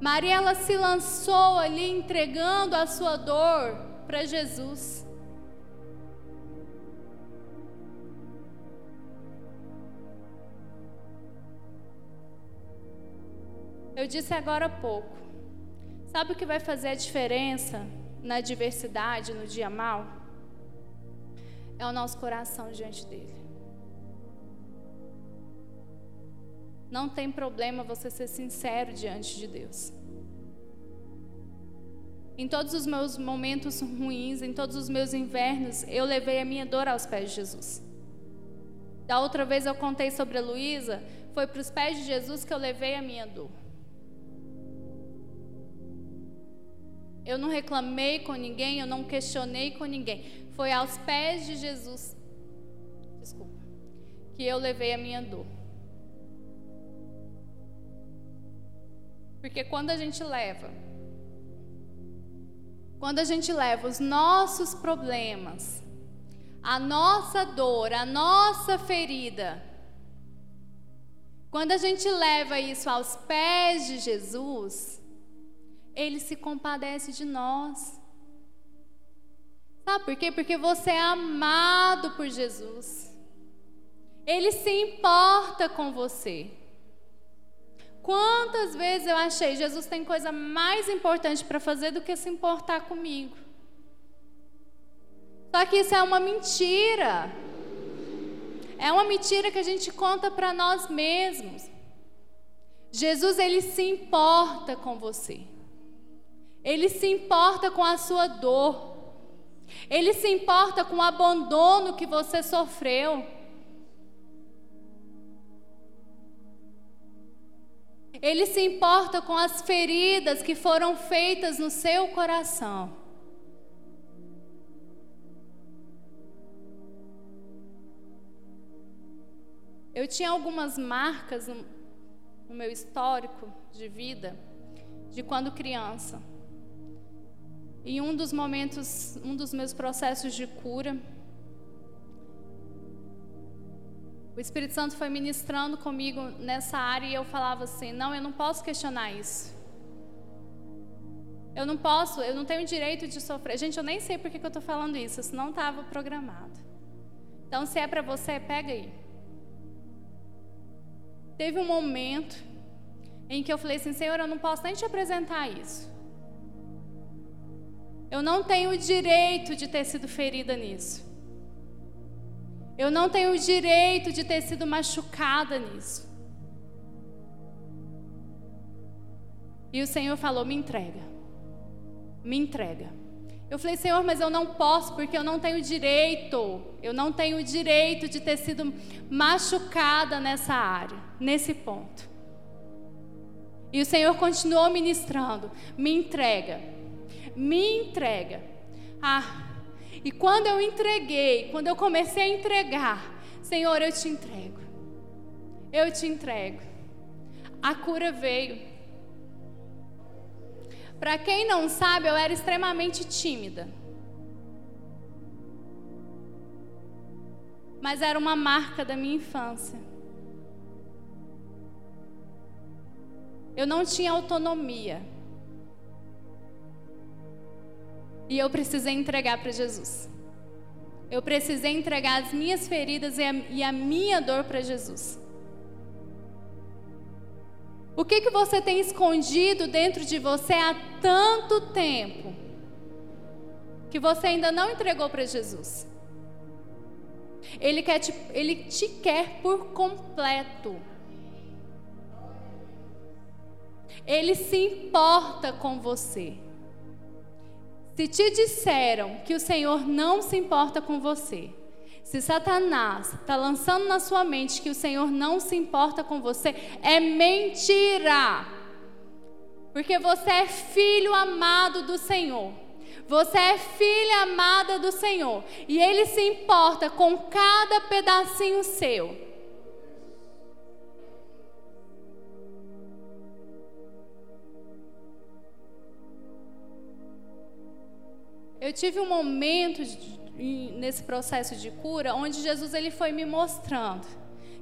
Maria ela se lançou ali entregando a sua dor para Jesus. Eu disse agora há pouco. Sabe o que vai fazer a diferença na diversidade, no dia mal? É o nosso coração diante dele. Não tem problema você ser sincero diante de Deus. Em todos os meus momentos ruins, em todos os meus invernos, eu levei a minha dor aos pés de Jesus. Da outra vez eu contei sobre a Luísa, foi para os pés de Jesus que eu levei a minha dor. Eu não reclamei com ninguém, eu não questionei com ninguém. Foi aos pés de Jesus, desculpa, que eu levei a minha dor. Porque quando a gente leva, quando a gente leva os nossos problemas, a nossa dor, a nossa ferida, quando a gente leva isso aos pés de Jesus, ele se compadece de nós. Sabe por quê? Porque você é amado por Jesus. Ele se importa com você. Quantas vezes eu achei, Jesus tem coisa mais importante para fazer do que se importar comigo. Só que isso é uma mentira. É uma mentira que a gente conta para nós mesmos. Jesus, ele se importa com você. Ele se importa com a sua dor. Ele se importa com o abandono que você sofreu. Ele se importa com as feridas que foram feitas no seu coração. Eu tinha algumas marcas no, no meu histórico de vida de quando criança. Em um dos momentos, um dos meus processos de cura, o Espírito Santo foi ministrando comigo nessa área e eu falava assim: não, eu não posso questionar isso. Eu não posso, eu não tenho direito de sofrer. Gente, eu nem sei por que, que eu estou falando isso, isso não estava programado. Então, se é para você, pega aí. Teve um momento em que eu falei assim: Senhor, eu não posso nem te apresentar isso. Eu não tenho o direito de ter sido ferida nisso. Eu não tenho o direito de ter sido machucada nisso. E o Senhor falou: me entrega. Me entrega. Eu falei, Senhor, mas eu não posso porque eu não tenho direito. Eu não tenho direito de ter sido machucada nessa área, nesse ponto. E o Senhor continuou ministrando: me entrega, me entrega. Ah, e quando eu entreguei, quando eu comecei a entregar, Senhor, eu te entrego. Eu te entrego. A cura veio. Para quem não sabe, eu era extremamente tímida. Mas era uma marca da minha infância. Eu não tinha autonomia. E eu precisei entregar para Jesus. Eu precisei entregar as minhas feridas e a, e a minha dor para Jesus. O que, que você tem escondido dentro de você há tanto tempo que você ainda não entregou para Jesus? Ele, quer te, ele te quer por completo. Ele se importa com você. Se te disseram que o Senhor não se importa com você, se Satanás está lançando na sua mente que o Senhor não se importa com você, é mentira. Porque você é filho amado do Senhor. Você é filha amada do Senhor. E Ele se importa com cada pedacinho seu. Eu tive um momento de, nesse processo de cura onde Jesus ele foi me mostrando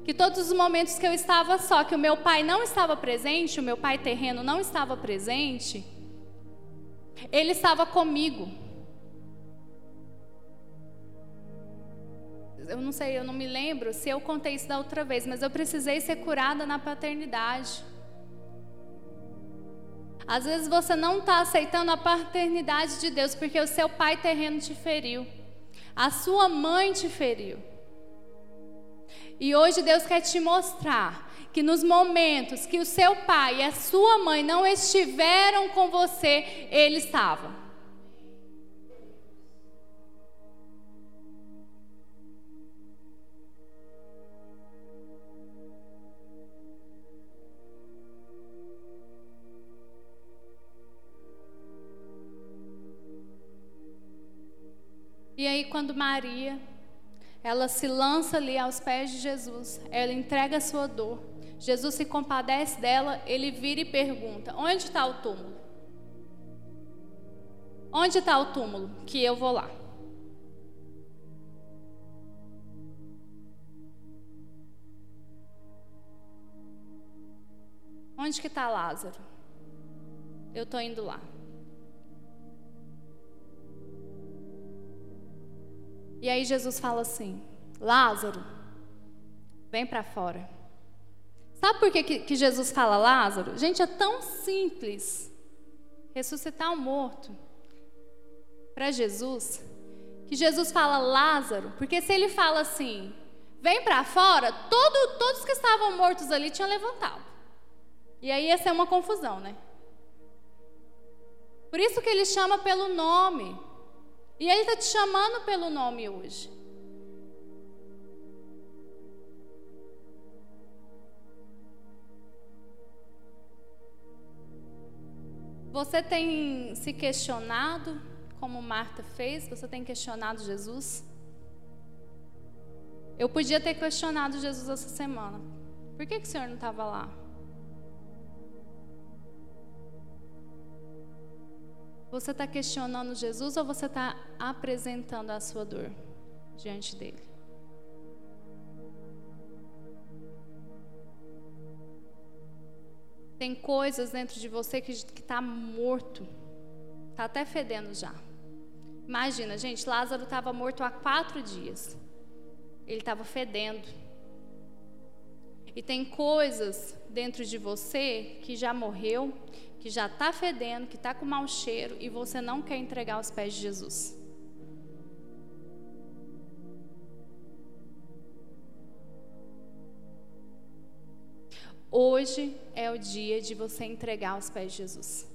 que todos os momentos que eu estava só, que o meu pai não estava presente, o meu pai terreno não estava presente, ele estava comigo. Eu não sei, eu não me lembro se eu contei isso da outra vez, mas eu precisei ser curada na paternidade. Às vezes você não está aceitando a paternidade de Deus porque o seu pai terreno te feriu, a sua mãe te feriu. E hoje Deus quer te mostrar que nos momentos que o seu pai e a sua mãe não estiveram com você, ele estava. E aí, quando Maria, ela se lança ali aos pés de Jesus, ela entrega a sua dor. Jesus se compadece dela, ele vira e pergunta: Onde está o túmulo? Onde está o túmulo? Que eu vou lá. Onde que está Lázaro? Eu estou indo lá. E aí Jesus fala assim: Lázaro, vem para fora. Sabe por que, que Jesus fala Lázaro? Gente, é tão simples ressuscitar um morto para Jesus, que Jesus fala Lázaro, porque se ele fala assim, vem para fora, todo, todos que estavam mortos ali tinham levantado. E aí ia ser uma confusão, né? Por isso que ele chama pelo nome. E Ele está te chamando pelo nome hoje. Você tem se questionado, como Marta fez? Você tem questionado Jesus? Eu podia ter questionado Jesus essa semana. Por que, que o Senhor não estava lá? Você está questionando Jesus ou você está apresentando a sua dor diante dele? Tem coisas dentro de você que está morto. Tá até fedendo já. Imagina, gente, Lázaro estava morto há quatro dias. Ele estava fedendo. E tem coisas dentro de você que já morreu, que já está fedendo, que está com mau cheiro e você não quer entregar aos pés de Jesus. Hoje é o dia de você entregar aos pés de Jesus.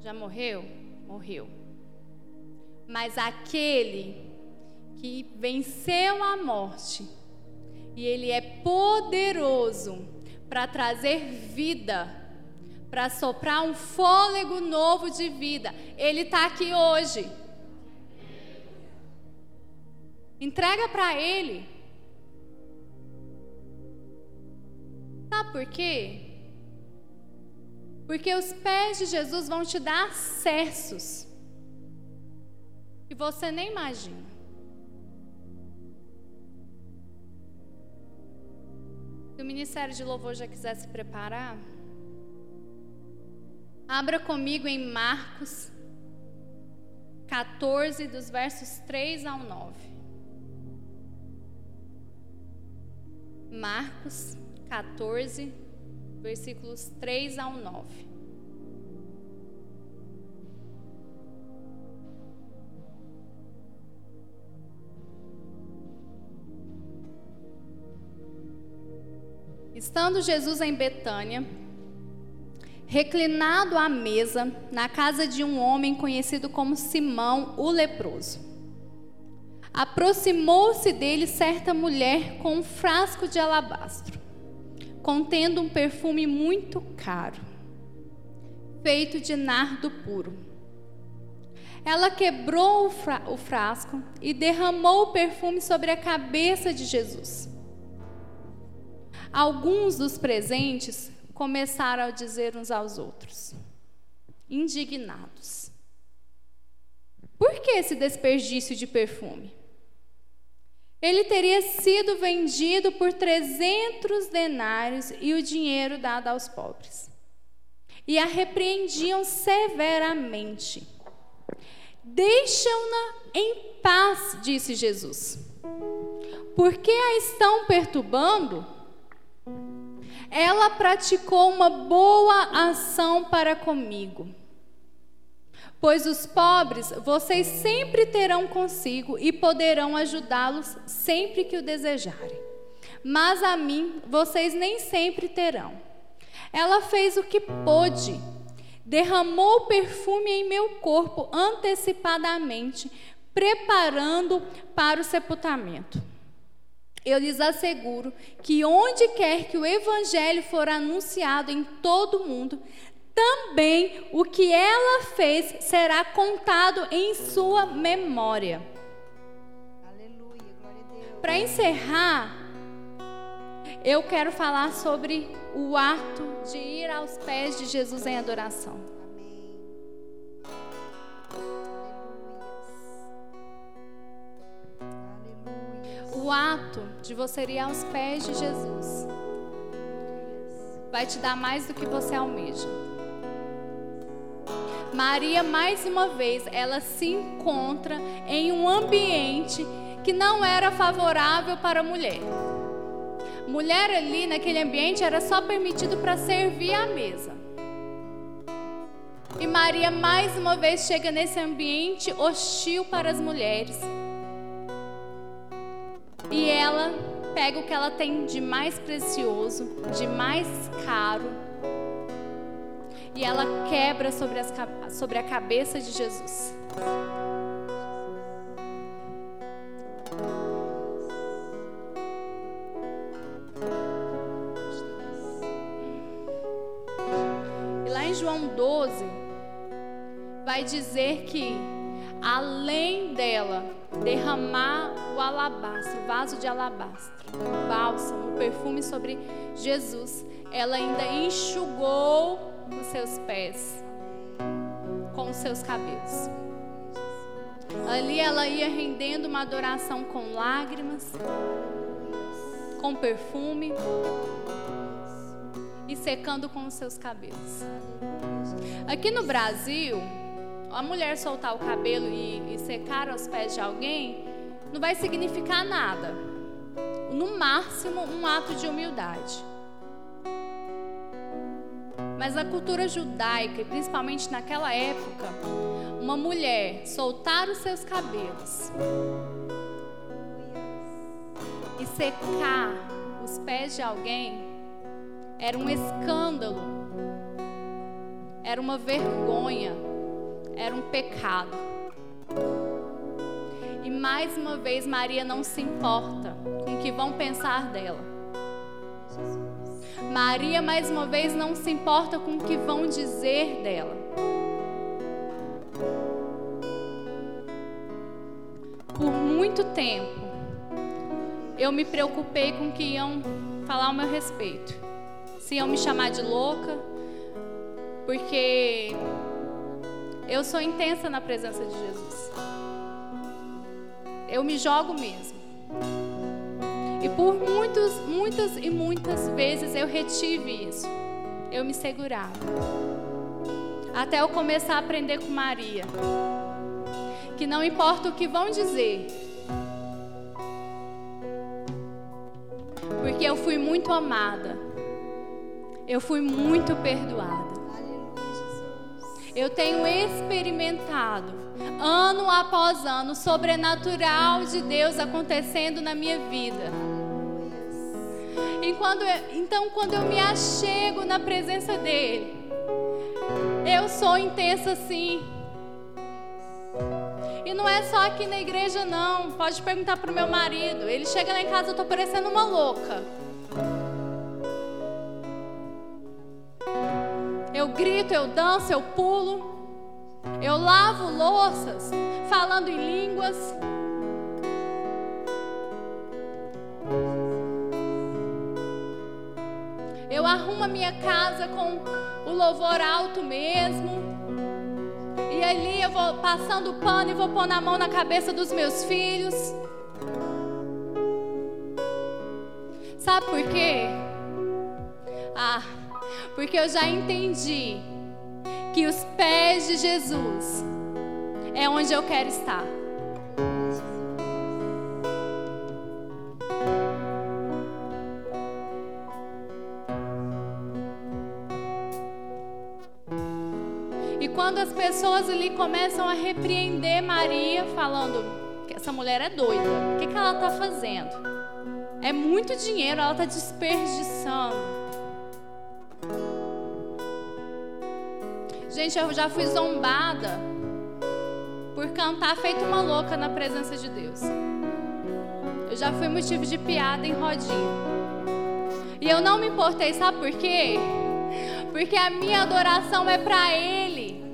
Já morreu? Morreu. Mas aquele que venceu a morte e ele é poderoso para trazer vida para soprar um fôlego novo de vida. Ele está aqui hoje. Entrega para Ele. Sabe por quê? Porque os pés de Jesus vão te dar acessos que você nem imagina. Ministério de louvor já quiser se preparar. Abra comigo em Marcos 14, dos versos 3 ao 9. Marcos 14, versículos 3 ao 9. Estando Jesus em Betânia, reclinado à mesa na casa de um homem conhecido como Simão o leproso. Aproximou-se dele certa mulher com um frasco de alabastro, contendo um perfume muito caro, feito de nardo puro. Ela quebrou o, fra o frasco e derramou o perfume sobre a cabeça de Jesus. Alguns dos presentes começaram a dizer uns aos outros, indignados: Por que esse desperdício de perfume? Ele teria sido vendido por 300 denários e o dinheiro dado aos pobres. E a repreendiam severamente. Deixam-na em paz, disse Jesus. Por que a estão perturbando? Ela praticou uma boa ação para comigo. Pois os pobres vocês sempre terão consigo e poderão ajudá-los sempre que o desejarem. Mas a mim vocês nem sempre terão. Ela fez o que pôde, derramou perfume em meu corpo antecipadamente, preparando para o sepultamento. Eu lhes asseguro que onde quer que o evangelho for anunciado em todo o mundo, também o que ela fez será contado em sua memória. Aleluia, glória a Deus. Para encerrar, eu quero falar sobre o ato de ir aos pés de Jesus em adoração. O ato de você ir aos pés de Jesus vai te dar mais do que você almeja. Maria, mais uma vez, ela se encontra em um ambiente que não era favorável para a mulher. Mulher ali naquele ambiente era só permitido para servir à mesa. E Maria mais uma vez chega nesse ambiente hostil para as mulheres e ela pega o que ela tem de mais precioso, de mais caro, e ela quebra sobre, as, sobre a cabeça de Jesus. E lá em João 12, vai dizer que além dela derramar o alabastro, o vaso de alabastro, o bálsamo, o perfume sobre Jesus, ela ainda enxugou os seus pés com os seus cabelos. Ali ela ia rendendo uma adoração com lágrimas, com perfume e secando com os seus cabelos. Aqui no Brasil, a mulher soltar o cabelo e, e secar aos pés de alguém não vai significar nada. No máximo, um ato de humildade. Mas na cultura judaica, e principalmente naquela época, uma mulher soltar os seus cabelos e secar os pés de alguém era um escândalo, era uma vergonha, era um pecado. E mais uma vez, Maria não se importa com o que vão pensar dela. Maria, mais uma vez, não se importa com o que vão dizer dela. Por muito tempo, eu me preocupei com o que iam falar ao meu respeito. Se iam me chamar de louca, porque eu sou intensa na presença de Jesus. Eu me jogo mesmo. E por muitos, muitas e muitas vezes eu retive isso. Eu me segurava. Até eu começar a aprender com Maria. Que não importa o que vão dizer. Porque eu fui muito amada. Eu fui muito perdoada. Eu tenho experimentado, ano após ano, sobrenatural de Deus acontecendo na minha vida. Quando eu, então, quando eu me achego na presença dEle, eu sou intensa sim. E não é só aqui na igreja, não. Pode perguntar para o meu marido. Ele chega lá em casa, eu estou parecendo uma louca. Eu grito, eu danço, eu pulo. Eu lavo louças, falando em línguas. Eu arrumo a minha casa com o louvor alto mesmo. E ali eu vou passando o pano e vou pôr na mão na cabeça dos meus filhos. Sabe por quê? Ah, porque eu já entendi que os pés de Jesus é onde eu quero estar. E quando as pessoas ali começam a repreender Maria, falando que essa mulher é doida, o que, que ela está fazendo? É muito dinheiro, ela está desperdiçando. Gente, eu já fui zombada por cantar feito uma louca na presença de Deus. Eu já fui motivo de piada em rodinha. E eu não me importei, sabe por quê? Porque a minha adoração é para Ele.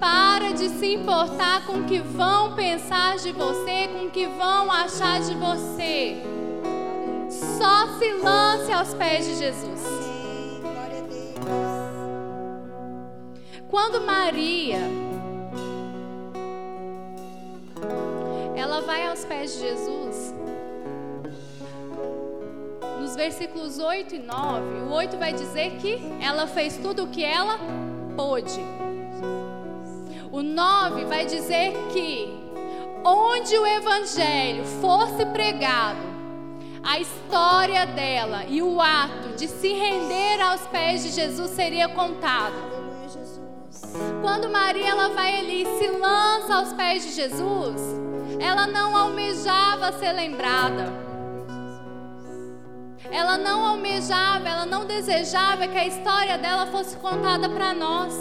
Para de se importar com o que vão pensar de você, com o que vão achar de você. Só se lance aos pés de Jesus. Quando Maria ela vai aos pés de Jesus, nos versículos 8 e 9, o 8 vai dizer que ela fez tudo o que ela pôde. O 9 vai dizer que onde o evangelho fosse pregado, a história dela e o ato de se render aos pés de Jesus seria contado. Quando Maria ela vai ali e se lança aos pés de Jesus, ela não almejava ser lembrada. Ela não almejava, ela não desejava que a história dela fosse contada para nós.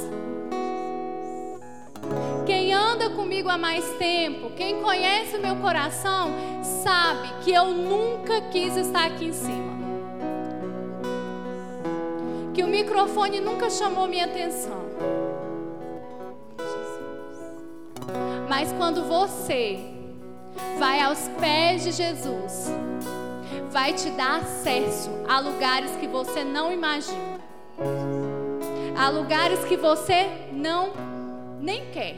Quem anda comigo há mais tempo, quem conhece o meu coração, sabe que eu nunca quis estar aqui em cima. Que o microfone nunca chamou minha atenção. Mas quando você vai aos pés de Jesus, vai te dar acesso a lugares que você não imagina. A lugares que você não nem quer.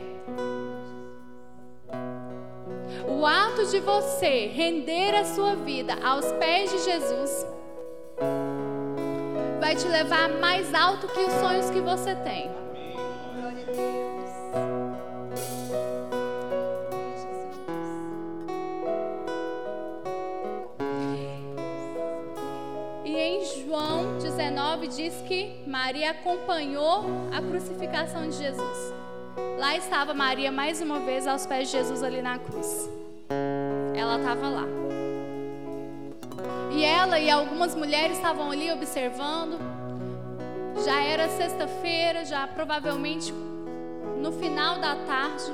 O ato de você render a sua vida aos pés de Jesus vai te levar mais alto que os sonhos que você tem. Maria acompanhou a crucificação de Jesus. Lá estava Maria mais uma vez aos pés de Jesus ali na cruz. Ela estava lá. E ela e algumas mulheres estavam ali observando. Já era sexta-feira, já provavelmente no final da tarde.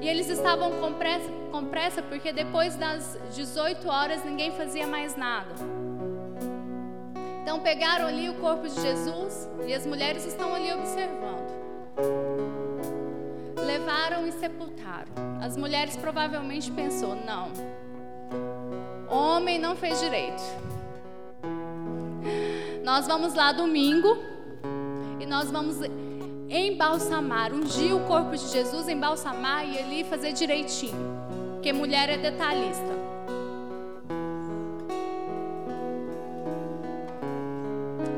E eles estavam com pressa, com pressa porque depois das 18 horas ninguém fazia mais nada. Então pegaram ali o corpo de Jesus e as mulheres estão ali observando. Levaram e sepultaram. As mulheres provavelmente pensou: não, homem não fez direito. Nós vamos lá domingo e nós vamos embalsamar, ungir o corpo de Jesus, embalsamar e ali fazer direitinho. Porque mulher é detalhista.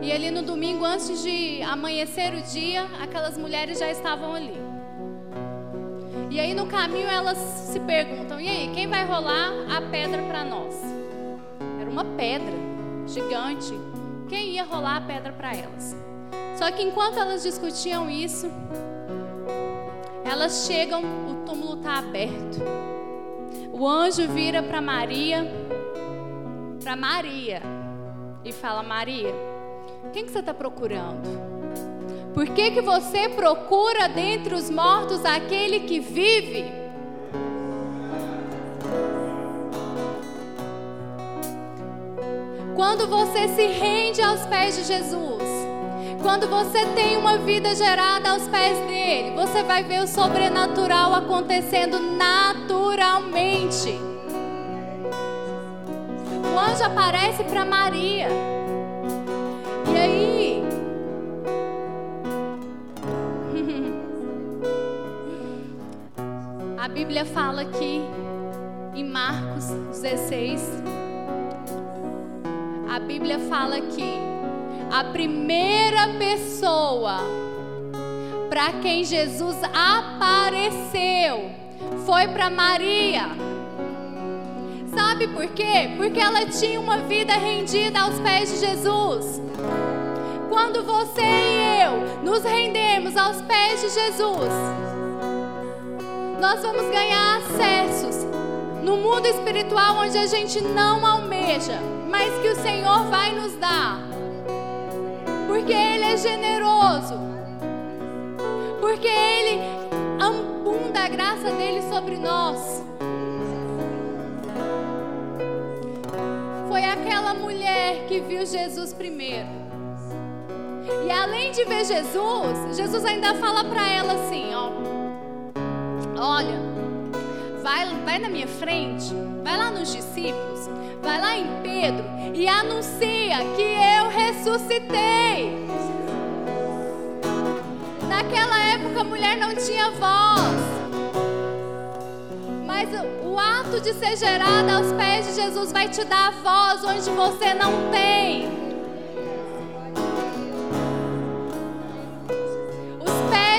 E ali no domingo, antes de amanhecer o dia, aquelas mulheres já estavam ali. E aí no caminho elas se perguntam: e aí, quem vai rolar a pedra para nós? Era uma pedra gigante. Quem ia rolar a pedra para elas? Só que enquanto elas discutiam isso, elas chegam, o túmulo está aberto. O anjo vira para Maria, para Maria, e fala: Maria, quem que você está procurando? Por que, que você procura dentre os mortos aquele que vive? Quando você se rende aos pés de Jesus, quando você tem uma vida gerada aos pés dele, você vai ver o sobrenatural acontecendo naturalmente. O anjo aparece para Maria. E aí, a Bíblia fala que em Marcos 16, a Bíblia fala que a primeira pessoa para quem Jesus apareceu foi para Maria. Sabe por quê? Porque ela tinha uma vida rendida aos pés de Jesus. Quando você e eu nos rendemos aos pés de Jesus, nós vamos ganhar acessos no mundo espiritual onde a gente não almeja, mas que o Senhor vai nos dar. Porque Ele é generoso. Porque Ele abunda a graça dele sobre nós. Foi aquela mulher que viu Jesus primeiro. E além de ver Jesus, Jesus ainda fala para ela assim, ó: Olha, vai, vai na minha frente, vai lá nos discípulos, vai lá em Pedro e anuncia que eu ressuscitei. Naquela época a mulher não tinha voz. Mas o ato de ser gerada aos pés de Jesus vai te dar voz onde você não tem.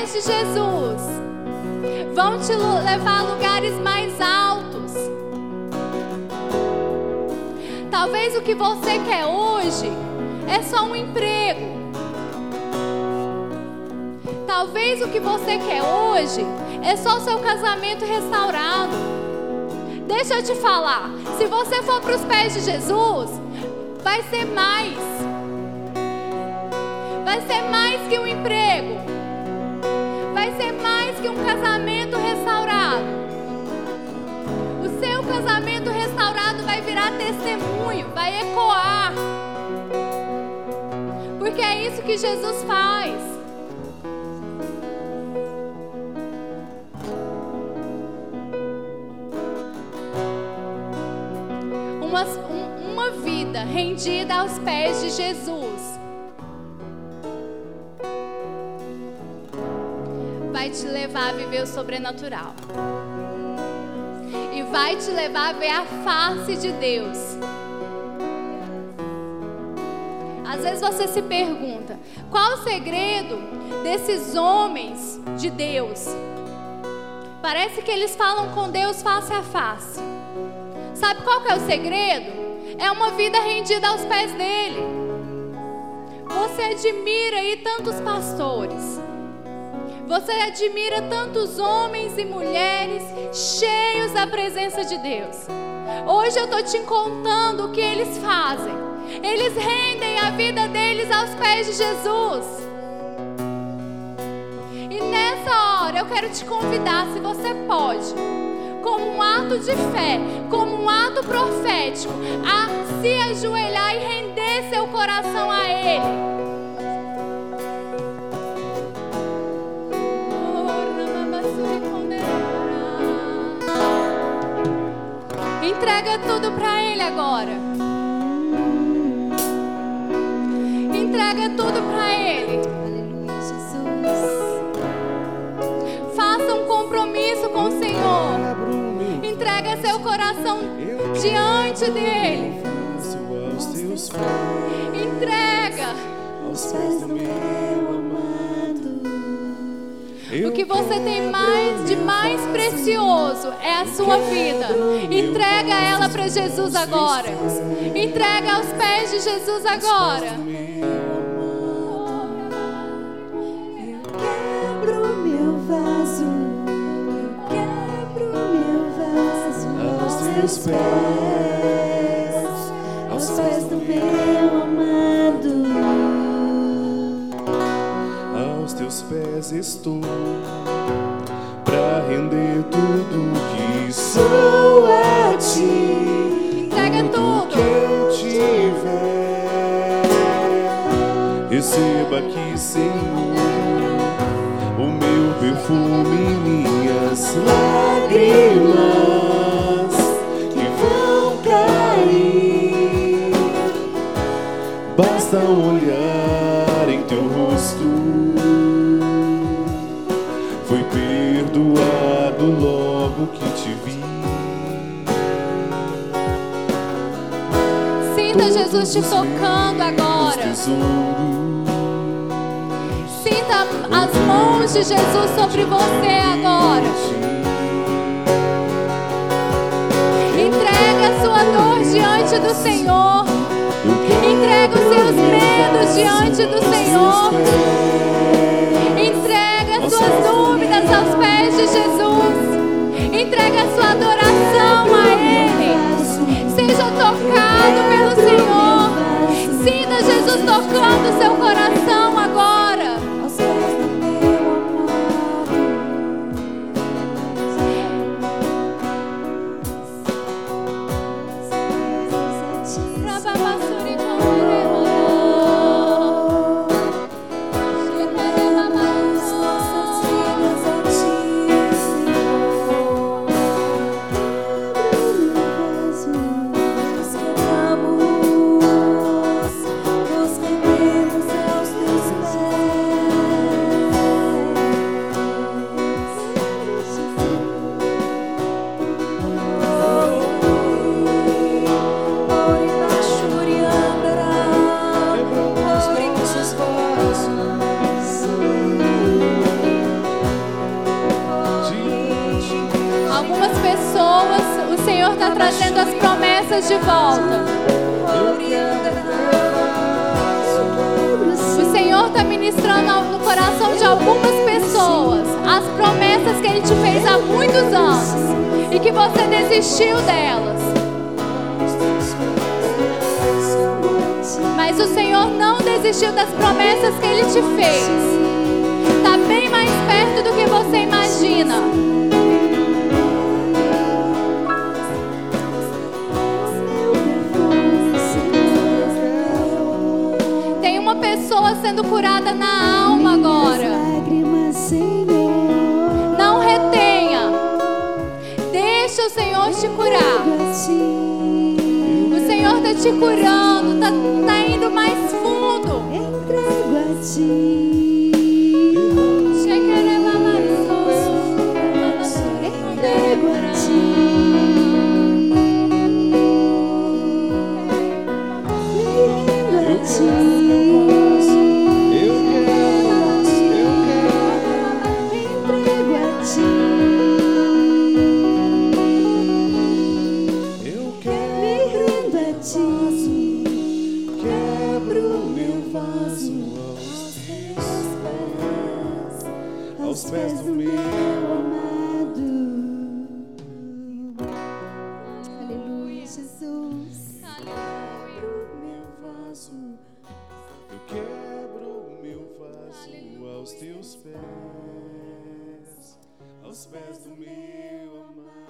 Pés de Jesus vão te levar a lugares mais altos. Talvez o que você quer hoje é só um emprego. Talvez o que você quer hoje é só o seu casamento restaurado. Deixa eu te falar, se você for para os pés de Jesus, vai ser mais. Vai ser mais que um emprego. Ser mais que um casamento restaurado. O seu casamento restaurado vai virar testemunho, vai ecoar. Porque é isso que Jesus faz. Uma, um, uma vida rendida aos pés de Jesus te levar a viver o sobrenatural. vai te levar a ver a face de Deus. Às vezes você se pergunta: qual o segredo desses homens de Deus? Parece que eles falam com Deus face a face. Sabe qual que é o segredo? É uma vida rendida aos pés dele. Você admira aí tantos pastores. Você admira tantos homens e mulheres cheios da presença de Deus. Hoje eu estou te contando o que eles fazem. Eles rendem a vida deles aos pés de Jesus. E nessa hora eu quero te convidar, se você pode, como um ato de fé, como um ato profético, a se ajoelhar e render seu coração a Ele. Entrega tudo para Ele agora. Entrega tudo para Ele. Faça um compromisso com o Senhor. Entrega seu coração diante dele. Entrega. Aos pés do meu o que você tem mais de mais precioso é a sua vida. Entrega ela para Jesus agora. Entrega aos pés de Jesus agora. Quebro meu vaso, quebro meu vaso aos teus pés, aos pés do meu amado. Pés estou para render tudo que sou a ti. Entrega tudo. que eu tiver. Receba aqui, Senhor, o meu perfume e minhas lágrimas que vão cair. Basta olhar Jesus te tocando agora. Sinta as mãos de Jesus sobre você agora. Entrega a sua dor diante do Senhor. Entrega os seus medos diante do Senhor. Entrega as suas dúvidas aos pés de Jesus. Entrega a sua adoração a Ele. Seja tocado pelo Senhor. Jesus tocando seu coração volta. O Senhor está ministrando no coração de algumas pessoas as promessas que Ele te fez há muitos anos e que você desistiu delas. Mas o Senhor não desistiu das promessas que Ele te fez. Está bem mais perto do que você imagina. Pessoa sendo curada na alma agora. Não retenha. Deixa o Senhor te curar. O Senhor está te curando, está tá indo mais fundo. Entrego a ti. Pés, aos pés do meu amado.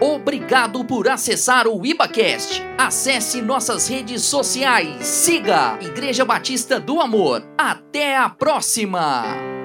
Obrigado por acessar o IbaCast. Acesse nossas redes sociais. Siga Igreja Batista do Amor. Até a próxima!